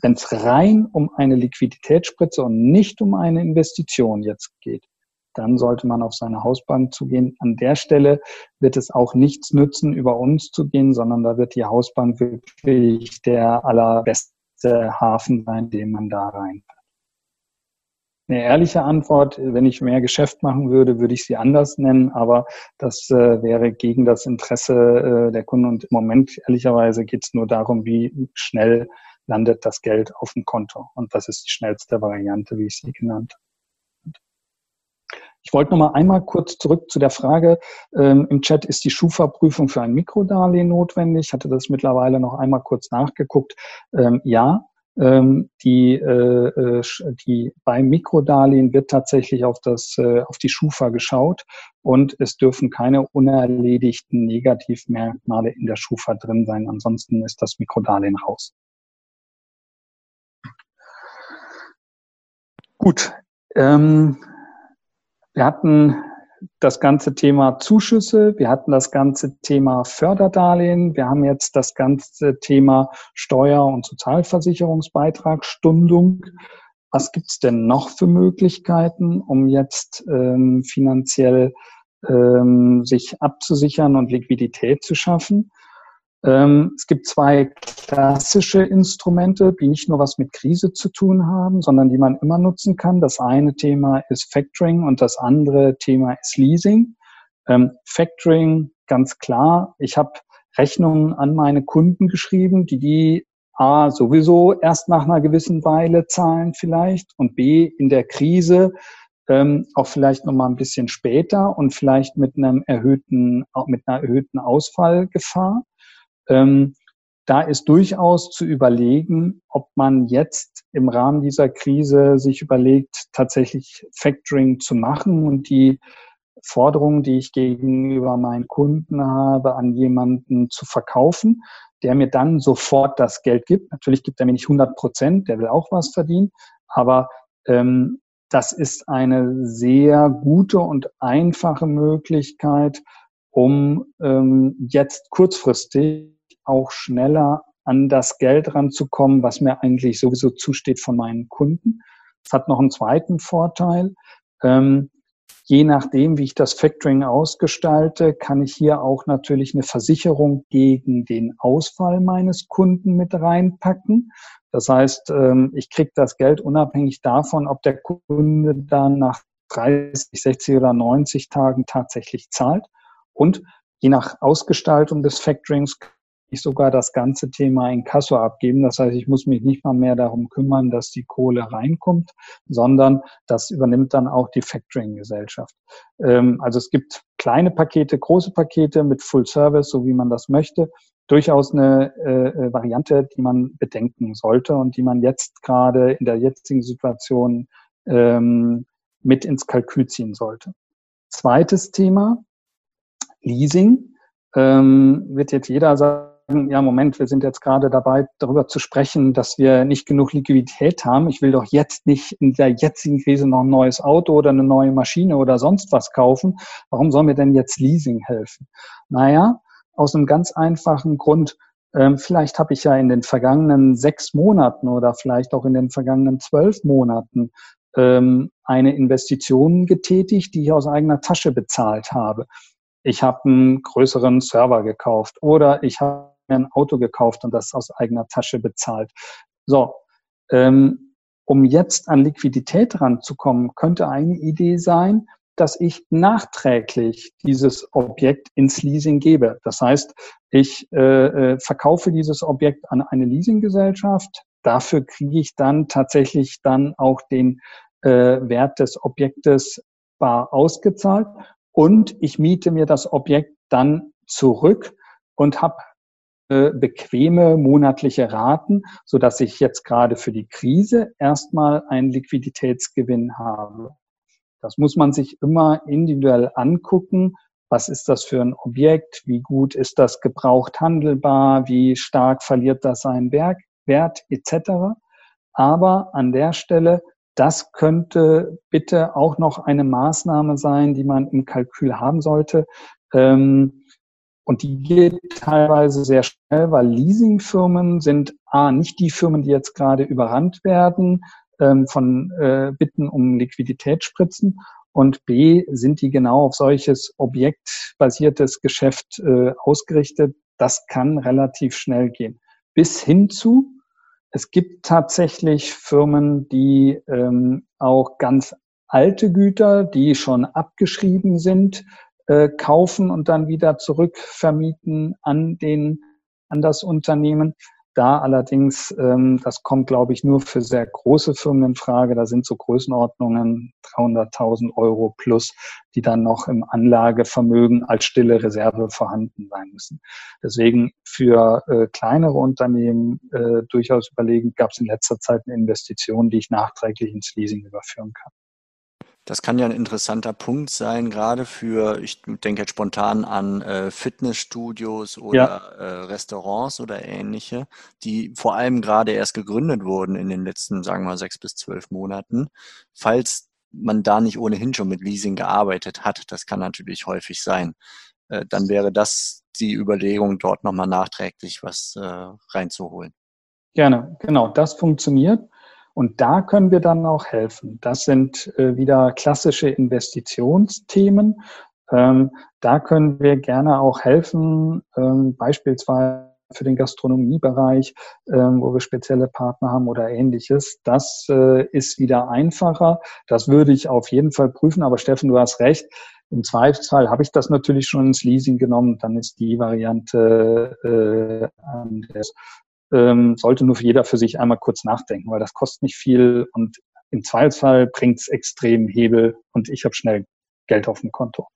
Wenn es rein um eine Liquiditätsspritze und nicht um eine Investition jetzt geht, dann sollte man auf seine Hausbank zugehen. An der Stelle wird es auch nichts nützen, über uns zu gehen, sondern da wird die Hausbank wirklich der allerbeste Hafen sein, den man da rein eine ehrliche Antwort. Wenn ich mehr Geschäft machen würde, würde ich sie anders nennen, aber das äh, wäre gegen das Interesse äh, der Kunden. Und im Moment, ehrlicherweise, geht es nur darum, wie schnell landet das Geld auf dem Konto. Und das ist die schnellste Variante, wie ich sie genannt habe. Ich wollte noch mal einmal kurz zurück zu der Frage ähm, im Chat, ist die Schufa-Prüfung für ein Mikrodarlehen notwendig? Ich hatte das mittlerweile noch einmal kurz nachgeguckt. Ähm, ja, die, äh, äh die beim Mikrodarlehen wird tatsächlich auf das äh, auf die Schufa geschaut und es dürfen keine unerledigten Negativmerkmale in der Schufa drin sein. Ansonsten ist das Mikrodarlehen raus. Gut. Ähm, wir hatten das ganze Thema Zuschüsse, wir hatten das ganze Thema Förderdarlehen, wir haben jetzt das ganze Thema Steuer- und Sozialversicherungsbeitragsstundung. Was gibt's denn noch für Möglichkeiten, um jetzt ähm, finanziell ähm, sich abzusichern und Liquidität zu schaffen? Ähm, es gibt zwei klassische Instrumente, die nicht nur was mit Krise zu tun haben, sondern die man immer nutzen kann. Das eine Thema ist Factoring und das andere Thema ist Leasing. Ähm, Factoring, ganz klar. Ich habe Rechnungen an meine Kunden geschrieben, die die A sowieso erst nach einer gewissen Weile zahlen vielleicht und B in der Krise ähm, auch vielleicht noch mal ein bisschen später und vielleicht mit einem erhöhten, mit einer erhöhten Ausfallgefahr. Ähm, da ist durchaus zu überlegen, ob man jetzt im Rahmen dieser Krise sich überlegt, tatsächlich Factoring zu machen und die Forderungen, die ich gegenüber meinen Kunden habe, an jemanden zu verkaufen, der mir dann sofort das Geld gibt. Natürlich gibt er mir nicht 100 Prozent, der will auch was verdienen, aber ähm, das ist eine sehr gute und einfache Möglichkeit, um ähm, jetzt kurzfristig auch schneller an das Geld ranzukommen, was mir eigentlich sowieso zusteht von meinen Kunden. Es hat noch einen zweiten Vorteil. Ähm, je nachdem, wie ich das Factoring ausgestalte, kann ich hier auch natürlich eine Versicherung gegen den Ausfall meines Kunden mit reinpacken. Das heißt, ähm, ich kriege das Geld unabhängig davon, ob der Kunde dann nach 30, 60 oder 90 Tagen tatsächlich zahlt. Und je nach Ausgestaltung des Factorings kann ich sogar das ganze Thema in Kasso abgeben. Das heißt, ich muss mich nicht mal mehr darum kümmern, dass die Kohle reinkommt, sondern das übernimmt dann auch die Factoring-Gesellschaft. Ähm, also es gibt kleine Pakete, große Pakete mit Full Service, so wie man das möchte. Durchaus eine äh, Variante, die man bedenken sollte und die man jetzt gerade in der jetzigen Situation ähm, mit ins Kalkül ziehen sollte. Zweites Thema, Leasing. Ähm, wird jetzt jeder sagen, ja, Moment, wir sind jetzt gerade dabei, darüber zu sprechen, dass wir nicht genug Liquidität haben. Ich will doch jetzt nicht in der jetzigen Krise noch ein neues Auto oder eine neue Maschine oder sonst was kaufen. Warum soll mir denn jetzt Leasing helfen? Naja, aus einem ganz einfachen Grund. Ähm, vielleicht habe ich ja in den vergangenen sechs Monaten oder vielleicht auch in den vergangenen zwölf Monaten ähm, eine Investition getätigt, die ich aus eigener Tasche bezahlt habe. Ich habe einen größeren Server gekauft oder ich habe mir ein Auto gekauft und das aus eigener Tasche bezahlt. So, ähm, um jetzt an Liquidität ranzukommen, könnte eine Idee sein, dass ich nachträglich dieses Objekt ins Leasing gebe. Das heißt, ich äh, äh verkaufe dieses Objekt an eine Leasinggesellschaft. Dafür kriege ich dann tatsächlich dann auch den äh, Wert des Objektes bar ausgezahlt und ich miete mir das Objekt dann zurück und habe äh, bequeme monatliche Raten, so dass ich jetzt gerade für die Krise erstmal einen Liquiditätsgewinn habe. Das muss man sich immer individuell angucken. Was ist das für ein Objekt? Wie gut ist das gebraucht handelbar? Wie stark verliert das seinen Wert, Wert etc. Aber an der Stelle das könnte bitte auch noch eine Maßnahme sein, die man im Kalkül haben sollte. Ähm, und die geht teilweise sehr schnell, weil Leasingfirmen sind A, nicht die Firmen, die jetzt gerade überrannt werden ähm, von äh, Bitten um Liquiditätsspritzen. Und B, sind die genau auf solches objektbasiertes Geschäft äh, ausgerichtet. Das kann relativ schnell gehen. Bis hin zu, es gibt tatsächlich Firmen, die ähm, auch ganz alte Güter, die schon abgeschrieben sind, äh, kaufen und dann wieder zurückvermieten an den an das Unternehmen. Da allerdings, ähm, das kommt, glaube ich, nur für sehr große Firmen in Frage. Da sind so Größenordnungen 300.000 Euro plus, die dann noch im Anlagevermögen als stille Reserve vorhanden sein müssen. Deswegen für äh, kleinere Unternehmen äh, durchaus überlegen, gab es in letzter Zeit eine Investition, die ich nachträglich ins Leasing überführen kann. Das kann ja ein interessanter Punkt sein, gerade für, ich denke jetzt spontan an äh, Fitnessstudios oder ja. äh, Restaurants oder ähnliche, die vor allem gerade erst gegründet wurden in den letzten, sagen wir mal, sechs bis zwölf Monaten. Falls man da nicht ohnehin schon mit Leasing gearbeitet hat, das kann natürlich häufig sein, äh, dann wäre das die Überlegung, dort nochmal nachträglich was äh, reinzuholen. Gerne, genau, das funktioniert. Und da können wir dann auch helfen. Das sind äh, wieder klassische Investitionsthemen. Ähm, da können wir gerne auch helfen, ähm, beispielsweise für den Gastronomiebereich, ähm, wo wir spezielle Partner haben oder ähnliches. Das äh, ist wieder einfacher. Das würde ich auf jeden Fall prüfen. Aber Steffen, du hast recht. Im Zweifelsfall habe ich das natürlich schon ins Leasing genommen. Dann ist die Variante äh, ähm, sollte nur jeder für sich einmal kurz nachdenken, weil das kostet nicht viel und im Zweifelsfall bringt es extrem Hebel und ich habe schnell Geld auf dem Konto.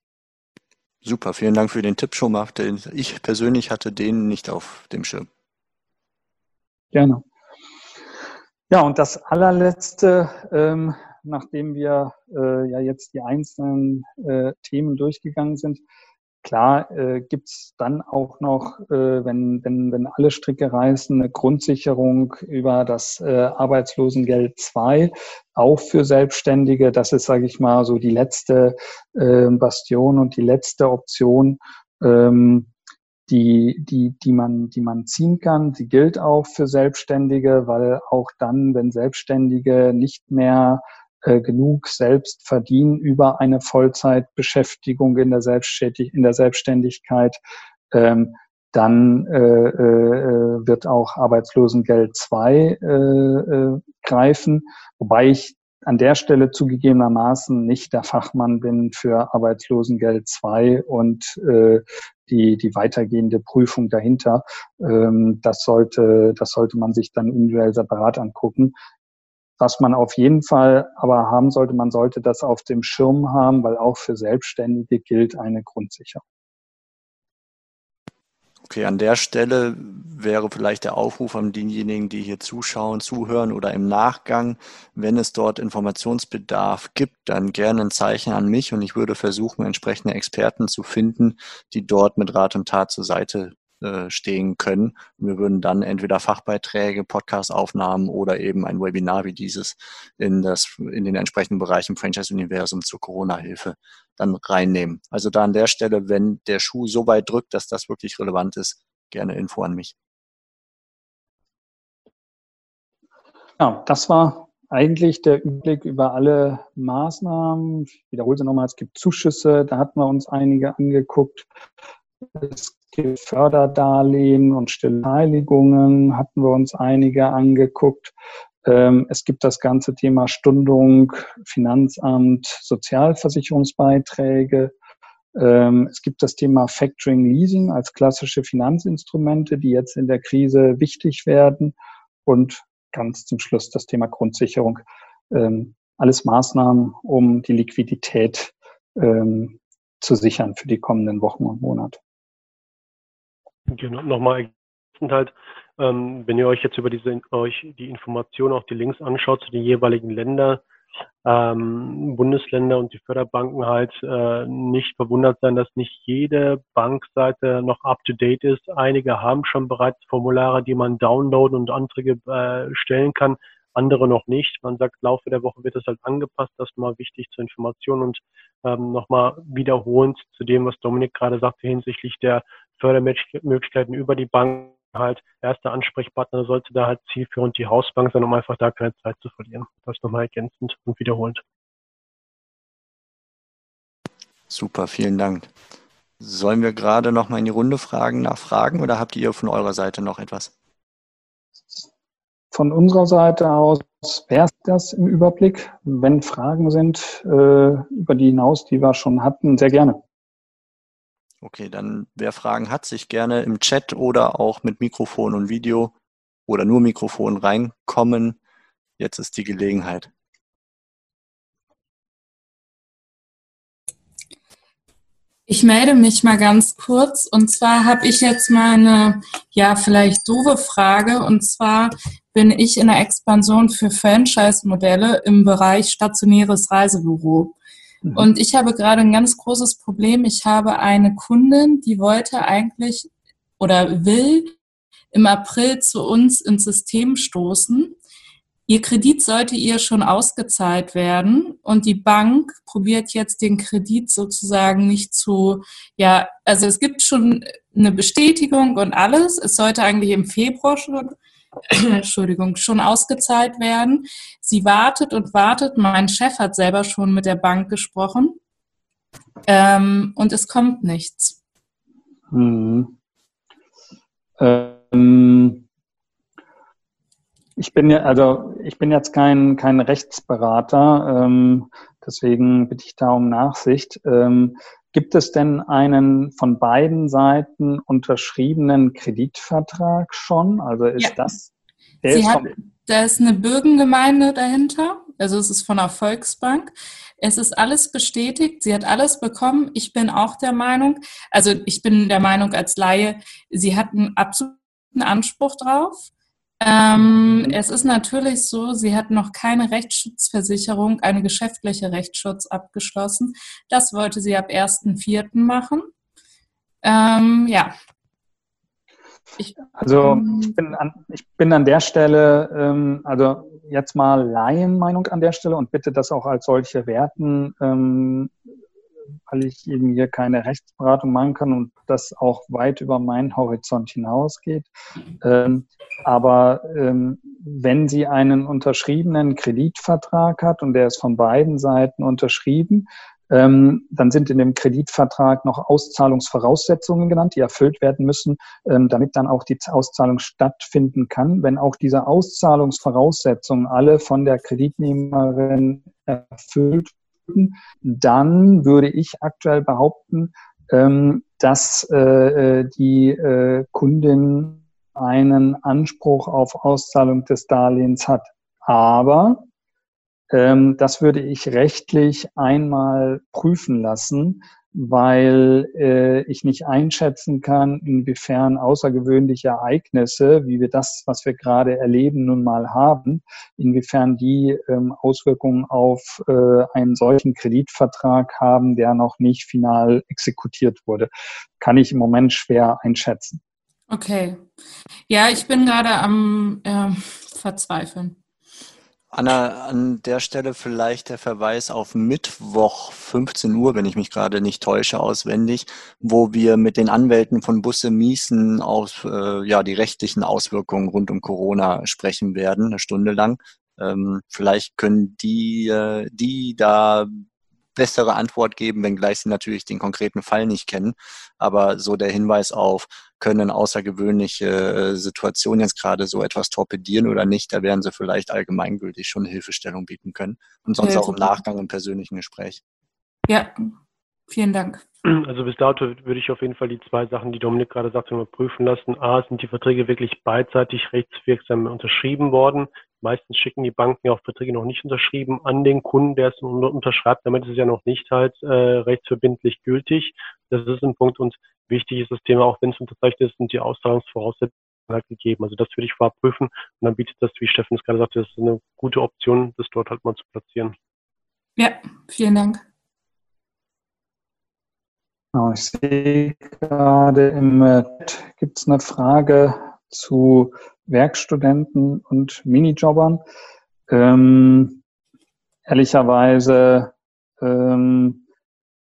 Super, vielen Dank für den Tipp schon mal. Ich persönlich hatte den nicht auf dem Schirm. Gerne. Ja, und das allerletzte, ähm, nachdem wir äh, ja jetzt die einzelnen äh, Themen durchgegangen sind, Klar äh, gibt es dann auch noch, äh, wenn, wenn, wenn alle Stricke reißen, eine Grundsicherung über das äh, Arbeitslosengeld 2, auch für Selbstständige. Das ist, sage ich mal, so die letzte äh, Bastion und die letzte Option. Ähm, die, die, die, man, die man ziehen kann. Sie gilt auch für Selbstständige, weil auch dann, wenn Selbstständige nicht mehr äh, genug selbst verdienen über eine Vollzeitbeschäftigung in der, Selbstständig in der Selbstständigkeit, ähm, dann äh, äh, wird auch Arbeitslosengeld 2 äh, äh, greifen, wobei ich an der Stelle zugegebenermaßen nicht der Fachmann bin für Arbeitslosengeld 2 und äh, die, die weitergehende Prüfung dahinter. Ähm, das, sollte, das sollte man sich dann individuell separat angucken. Was man auf jeden Fall aber haben sollte, man sollte das auf dem Schirm haben, weil auch für Selbstständige gilt eine Grundsicherung. Okay, an der Stelle wäre vielleicht der Aufruf an diejenigen, die hier zuschauen, zuhören oder im Nachgang, wenn es dort Informationsbedarf gibt, dann gerne ein Zeichen an mich und ich würde versuchen, entsprechende Experten zu finden, die dort mit Rat und Tat zur Seite äh, stehen können. Wir würden dann entweder Fachbeiträge, Podcastaufnahmen oder eben ein Webinar wie dieses in, das, in den entsprechenden Bereichen Franchise-Universum zur Corona-Hilfe dann reinnehmen. Also da an der Stelle, wenn der Schuh so weit drückt, dass das wirklich relevant ist, gerne Info an mich. Ja, das war eigentlich der Überblick über alle Maßnahmen. Ich wiederhole sie nochmal, es gibt Zuschüsse, da hatten wir uns einige angeguckt. Es Förderdarlehen und Stillheiligungen, hatten wir uns einige angeguckt. Ähm, es gibt das ganze Thema Stundung, Finanzamt, Sozialversicherungsbeiträge. Ähm, es gibt das Thema Factoring Leasing als klassische Finanzinstrumente, die jetzt in der Krise wichtig werden. Und ganz zum Schluss das Thema Grundsicherung. Ähm, alles Maßnahmen, um die Liquidität zu sichern für die kommenden Wochen und Monate. Genau, nochmal ergänzend halt, ähm, wenn ihr euch jetzt über diese euch die Informationen, auch die Links anschaut zu den jeweiligen Ländern, ähm, Bundesländer und die Förderbanken halt äh, nicht verwundert sein, dass nicht jede Bankseite noch up to date ist. Einige haben schon bereits Formulare, die man downloaden und Anträge äh, stellen kann, andere noch nicht. Man sagt, im Laufe der Woche wird das halt angepasst. Das ist mal wichtig zur Information und ähm, nochmal wiederholend zu dem, was Dominik gerade sagte hinsichtlich der Fördermöglichkeiten über die Bank halt erster Ansprechpartner sollte da halt zielführend die Hausbank sein, um einfach da keine Zeit zu verlieren. Das nochmal ergänzend und wiederholend. Super, vielen Dank. Sollen wir gerade nochmal in die Runde fragen, nachfragen oder habt ihr von eurer Seite noch etwas? Von unserer Seite aus wäre es das im Überblick. Wenn Fragen sind äh, über die hinaus, die wir schon hatten, sehr gerne. Okay, dann wer Fragen hat, sich gerne im Chat oder auch mit Mikrofon und Video oder nur Mikrofon reinkommen. Jetzt ist die Gelegenheit. Ich melde mich mal ganz kurz und zwar habe ich jetzt mal eine, ja, vielleicht doofe Frage und zwar bin ich in der Expansion für Franchise-Modelle im Bereich stationäres Reisebüro. Mhm. Und ich habe gerade ein ganz großes Problem. Ich habe eine Kundin, die wollte eigentlich oder will im April zu uns ins System stoßen. Ihr Kredit sollte ihr schon ausgezahlt werden und die Bank probiert jetzt den Kredit sozusagen nicht zu, ja, also es gibt schon eine Bestätigung und alles. Es sollte eigentlich im Februar schon Entschuldigung, schon ausgezahlt werden. Sie wartet und wartet. Mein Chef hat selber schon mit der Bank gesprochen. Ähm, und es kommt nichts. Hm. Ähm, ich bin ja, also ich bin jetzt kein, kein Rechtsberater, ähm, deswegen bitte ich da um Nachsicht. Ähm, gibt es denn einen von beiden Seiten unterschriebenen Kreditvertrag schon? Also ist ja. das der ist hat, da ist eine Bürgengemeinde dahinter, also es ist von der Volksbank. Es ist alles bestätigt, sie hat alles bekommen. Ich bin auch der Meinung, also ich bin der Meinung als Laie, sie hat einen absoluten Anspruch drauf. Ähm. Es ist natürlich so, sie hat noch keine Rechtsschutzversicherung, eine geschäftliche Rechtsschutz abgeschlossen. Das wollte sie ab 1.4. machen. Ähm, ja, ich, also ähm, ich bin, an, ich bin an der Stelle, ähm, also jetzt mal Laienmeinung an der Stelle und bitte das auch als solche werten. Weil ich eben hier keine Rechtsberatung machen kann und das auch weit über meinen Horizont hinausgeht. Ähm, aber ähm, wenn sie einen unterschriebenen Kreditvertrag hat und der ist von beiden Seiten unterschrieben, ähm, dann sind in dem Kreditvertrag noch Auszahlungsvoraussetzungen genannt, die erfüllt werden müssen, ähm, damit dann auch die Auszahlung stattfinden kann. Wenn auch diese Auszahlungsvoraussetzungen alle von der Kreditnehmerin erfüllt dann würde ich aktuell behaupten, ähm, dass äh, äh die äh, Kundin einen Anspruch auf Auszahlung des Darlehens hat. Aber ähm, das würde ich rechtlich einmal prüfen lassen, weil äh, ich nicht einschätzen kann, inwiefern außergewöhnliche Ereignisse, wie wir das, was wir gerade erleben, nun mal haben, inwiefern die ähm, Auswirkungen auf äh, einen solchen Kreditvertrag haben, der noch nicht final exekutiert wurde, kann ich im Moment schwer einschätzen. Okay. Ja, ich bin gerade am äh, Verzweifeln. Anna, an der Stelle vielleicht der Verweis auf Mittwoch 15 Uhr, wenn ich mich gerade nicht täusche, auswendig, wo wir mit den Anwälten von Busse Miesen auf äh, ja, die rechtlichen Auswirkungen rund um Corona sprechen werden, eine Stunde lang. Ähm, vielleicht können die, äh, die da bessere Antwort geben, wenngleich sie natürlich den konkreten Fall nicht kennen. Aber so der Hinweis auf, können außergewöhnliche äh, Situationen jetzt gerade so etwas torpedieren oder nicht, da werden sie vielleicht allgemeingültig schon Hilfestellung bieten können. Und sonst ja, auch im Nachgang im persönlichen Gespräch. Ja, vielen Dank. Also bis dato würde ich auf jeden Fall die zwei Sachen, die Dominik gerade sagte, mal prüfen lassen. A, sind die Verträge wirklich beidseitig rechtswirksam unterschrieben worden? Meistens schicken die Banken ja auch Verträge noch nicht unterschrieben an den Kunden, der es unterschreibt. Damit ist es ja noch nicht halt äh, rechtsverbindlich gültig. Das ist ein Punkt. Und wichtig ist das Thema, auch wenn es unterzeichnet ist, sind die Auszahlungsvoraussetzungen halt gegeben. Also das würde ich vorab prüfen. Und dann bietet das, wie Steffen es gerade sagte, das ist eine gute Option, das dort halt mal zu platzieren. Ja, vielen Dank. Genau, ich sehe gerade im Chat gibt es eine Frage zu Werkstudenten und Minijobbern. Ähm, ehrlicherweise ähm,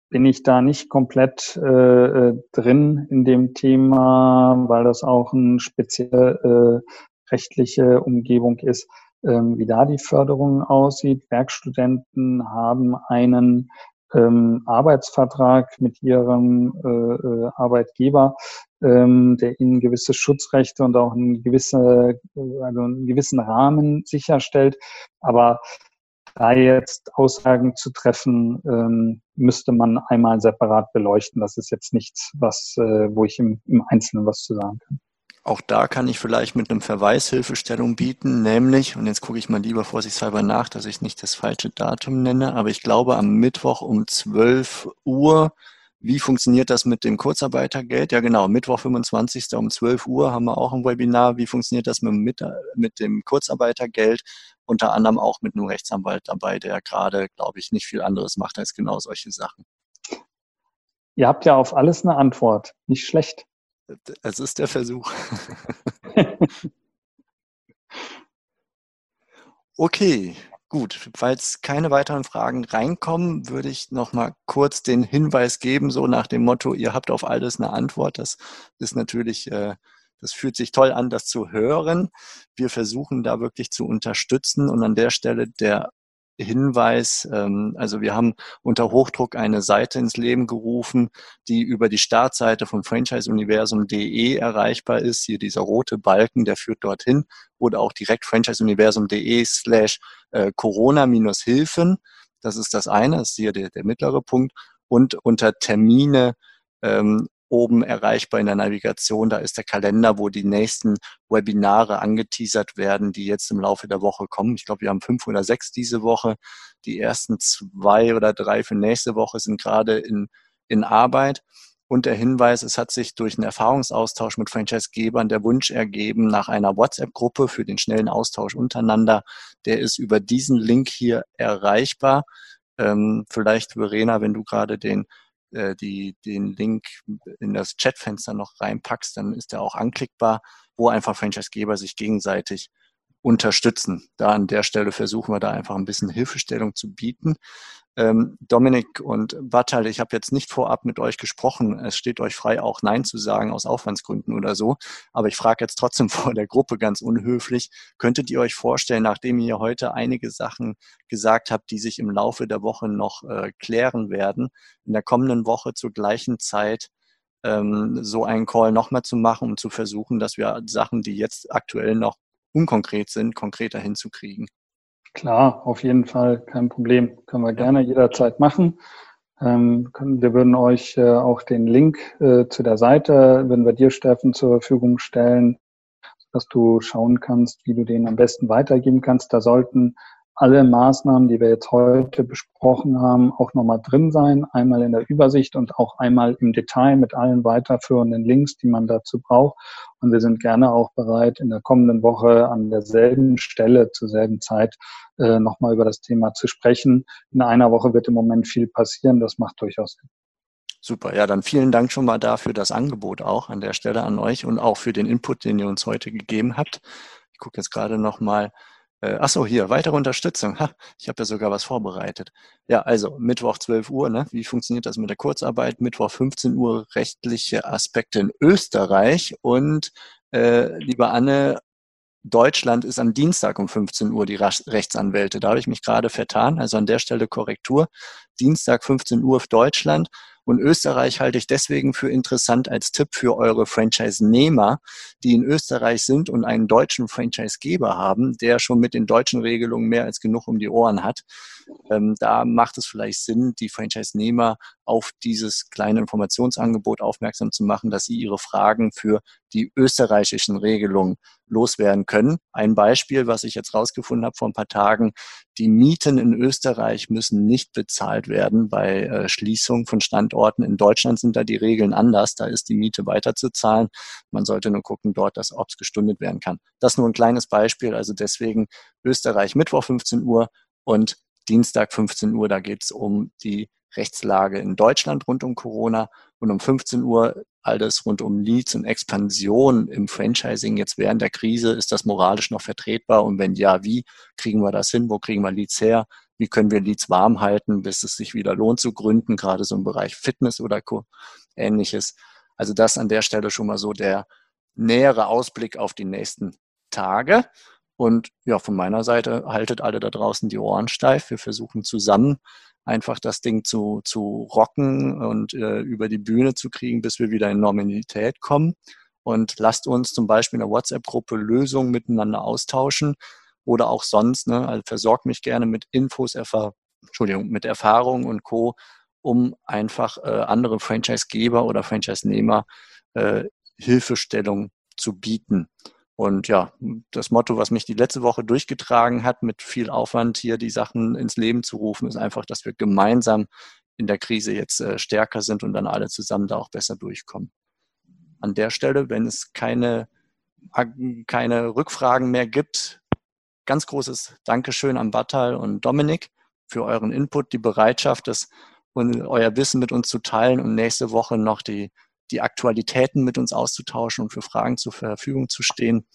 bin ich da nicht komplett äh, äh drin in dem Thema, weil das auch eine spezielle äh, rechtliche Umgebung ist, ähm, wie da die Förderung aussieht. Werkstudenten haben einen ähm, Arbeitsvertrag mit ihrem äh, äh, Arbeitgeber, ähm, der ihnen gewisse Schutzrechte und auch einen, gewisse, also einen gewissen Rahmen sicherstellt. Aber da jetzt Aussagen zu treffen, ähm, müsste man einmal separat beleuchten. Das ist jetzt nichts, was, äh, wo ich im, im Einzelnen was zu sagen kann. Auch da kann ich vielleicht mit einem Verweis Hilfestellung bieten, nämlich, und jetzt gucke ich mal lieber vorsichtshalber nach, dass ich nicht das falsche Datum nenne, aber ich glaube am Mittwoch um 12 Uhr, wie funktioniert das mit dem Kurzarbeitergeld? Ja genau, Mittwoch 25. um 12 Uhr haben wir auch ein Webinar, wie funktioniert das mit, mit dem Kurzarbeitergeld? Unter anderem auch mit einem Rechtsanwalt dabei, der gerade, glaube ich, nicht viel anderes macht als genau solche Sachen. Ihr habt ja auf alles eine Antwort, nicht schlecht. Es ist der Versuch. okay, gut. Falls keine weiteren Fragen reinkommen, würde ich noch mal kurz den Hinweis geben, so nach dem Motto, ihr habt auf alles eine Antwort. Das ist natürlich, äh, das fühlt sich toll an, das zu hören. Wir versuchen da wirklich zu unterstützen und an der Stelle der Hinweis, ähm, also wir haben unter Hochdruck eine Seite ins Leben gerufen, die über die Startseite von franchiseuniversum.de erreichbar ist. Hier dieser rote Balken, der führt dorthin oder auch direkt franchiseuniversum.de slash äh, Corona-Hilfen. Das ist das eine, das ist hier der, der mittlere Punkt. Und unter Termine ähm, oben erreichbar in der Navigation. Da ist der Kalender, wo die nächsten Webinare angeteasert werden, die jetzt im Laufe der Woche kommen. Ich glaube, wir haben fünf oder sechs diese Woche. Die ersten zwei oder drei für nächste Woche sind gerade in, in Arbeit. Und der Hinweis, es hat sich durch einen Erfahrungsaustausch mit Franchisegebern der Wunsch ergeben nach einer WhatsApp-Gruppe für den schnellen Austausch untereinander. Der ist über diesen Link hier erreichbar. Ähm, vielleicht, Verena, wenn du gerade den äh, die, den Link in das Chatfenster noch reinpackst, dann ist der auch anklickbar, wo einfach Franchisegeber sich gegenseitig unterstützen. Da an der Stelle versuchen wir da einfach ein bisschen Hilfestellung zu bieten. Ähm, Dominik und Battal, ich habe jetzt nicht vorab mit euch gesprochen. Es steht euch frei, auch Nein zu sagen aus Aufwandsgründen oder so. Aber ich frage jetzt trotzdem vor der Gruppe ganz unhöflich. Könntet ihr euch vorstellen, nachdem ihr heute einige Sachen gesagt habt, die sich im Laufe der Woche noch äh, klären werden, in der kommenden Woche zur gleichen Zeit ähm, so einen Call nochmal zu machen, um zu versuchen, dass wir Sachen, die jetzt aktuell noch unkonkret sind, konkreter hinzukriegen? Klar, auf jeden Fall, kein Problem. Können wir gerne jederzeit machen. Ähm, können, wir würden euch äh, auch den Link äh, zu der Seite, würden wir dir, Steffen, zur Verfügung stellen, dass du schauen kannst, wie du den am besten weitergeben kannst. Da sollten alle Maßnahmen, die wir jetzt heute besprochen haben, auch nochmal drin sein. Einmal in der Übersicht und auch einmal im Detail mit allen weiterführenden Links, die man dazu braucht. Und wir sind gerne auch bereit, in der kommenden Woche an derselben Stelle zur selben Zeit äh, nochmal über das Thema zu sprechen. In einer Woche wird im Moment viel passieren. Das macht durchaus Sinn. Super, ja, dann vielen Dank schon mal dafür das Angebot auch an der Stelle an euch und auch für den Input, den ihr uns heute gegeben habt. Ich gucke jetzt gerade nochmal. Äh, ach so, hier, weitere Unterstützung. Ha, ich habe ja sogar was vorbereitet. Ja, also Mittwoch 12 Uhr, ne? Wie funktioniert das mit der Kurzarbeit? Mittwoch 15 Uhr rechtliche Aspekte in Österreich. Und äh, liebe Anne, Deutschland ist am Dienstag um 15 Uhr die Rechtsanwälte. Da habe ich mich gerade vertan. Also an der Stelle Korrektur. Dienstag 15 Uhr für Deutschland. Und Österreich halte ich deswegen für interessant als Tipp für eure Franchise-Nehmer, die in Österreich sind und einen deutschen Franchise-Geber haben, der schon mit den deutschen Regelungen mehr als genug um die Ohren hat. Ähm, da macht es vielleicht Sinn, die Franchise-Nehmer auf dieses kleine Informationsangebot aufmerksam zu machen, dass sie ihre Fragen für die österreichischen Regelungen loswerden können. Ein Beispiel, was ich jetzt rausgefunden habe vor ein paar Tagen, die Mieten in Österreich müssen nicht bezahlt werden bei äh, Schließung von Standorten. In Deutschland sind da die Regeln anders. Da ist die Miete weiterzuzahlen. Man sollte nur gucken dort, dass ob es gestundet werden kann. Das nur ein kleines Beispiel. Also deswegen Österreich Mittwoch 15 Uhr und Dienstag 15 Uhr. Da geht es um die Rechtslage in Deutschland rund um Corona und um 15 Uhr alles rund um Leads und Expansion im Franchising jetzt während der Krise. Ist das moralisch noch vertretbar? Und wenn ja, wie kriegen wir das hin? Wo kriegen wir Leads her? Wie können wir Leads warm halten, bis es sich wieder lohnt zu gründen, gerade so im Bereich Fitness oder ähnliches. Also das an der Stelle schon mal so der nähere Ausblick auf die nächsten Tage. Und ja, von meiner Seite haltet alle da draußen die Ohren steif. Wir versuchen zusammen einfach das Ding zu, zu rocken und äh, über die Bühne zu kriegen, bis wir wieder in Normalität kommen. Und lasst uns zum Beispiel in der WhatsApp-Gruppe Lösungen miteinander austauschen oder auch sonst. Ne, also versorgt mich gerne mit Infos, Erfahr Entschuldigung, mit Erfahrungen und Co., um einfach äh, andere Franchise-Geber oder Franchise-Nehmer äh, Hilfestellung zu bieten. Und ja, das Motto, was mich die letzte Woche durchgetragen hat, mit viel Aufwand hier die Sachen ins Leben zu rufen, ist einfach, dass wir gemeinsam in der Krise jetzt äh, stärker sind und dann alle zusammen da auch besser durchkommen. An der Stelle, wenn es keine, keine Rückfragen mehr gibt, ganz großes Dankeschön an Battal und Dominik für euren Input, die Bereitschaft, das euer Wissen mit uns zu teilen und nächste Woche noch die die Aktualitäten mit uns auszutauschen und für Fragen zur Verfügung zu stehen.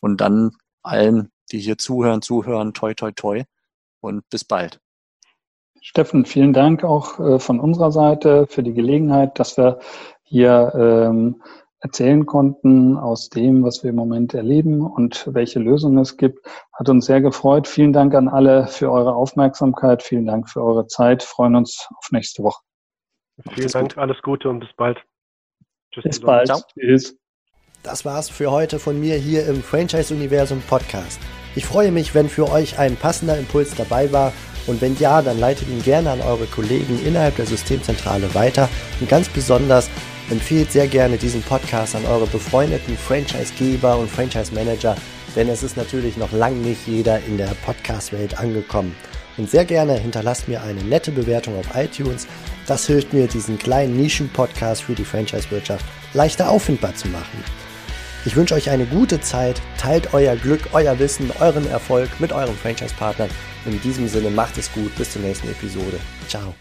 Und dann allen, die hier zuhören, zuhören, toi, toi, toi. Und bis bald. Steffen, vielen Dank auch äh, von unserer Seite für die Gelegenheit, dass wir hier ähm, erzählen konnten aus dem, was wir im Moment erleben und welche Lösungen es gibt. Hat uns sehr gefreut. Vielen Dank an alle für eure Aufmerksamkeit. Vielen Dank für eure Zeit. Freuen uns auf nächste Woche. Vielen Dank, alles Gute und bis bald. Tschüss. Bis bald. Ciao. Tschüss. Das war's für heute von mir hier im Franchise-Universum Podcast. Ich freue mich, wenn für euch ein passender Impuls dabei war und wenn ja, dann leitet ihn gerne an eure Kollegen innerhalb der Systemzentrale weiter und ganz besonders empfehlt sehr gerne diesen Podcast an eure befreundeten Franchise-Geber und Franchise-Manager, denn es ist natürlich noch lange nicht jeder in der Podcast-Welt angekommen. Und sehr gerne hinterlasst mir eine nette Bewertung auf iTunes. Das hilft mir, diesen kleinen Nischen-Podcast für die Franchise-Wirtschaft leichter auffindbar zu machen. Ich wünsche euch eine gute Zeit, teilt euer Glück, euer Wissen, euren Erfolg mit euren Franchise-Partnern. In diesem Sinne macht es gut, bis zur nächsten Episode. Ciao.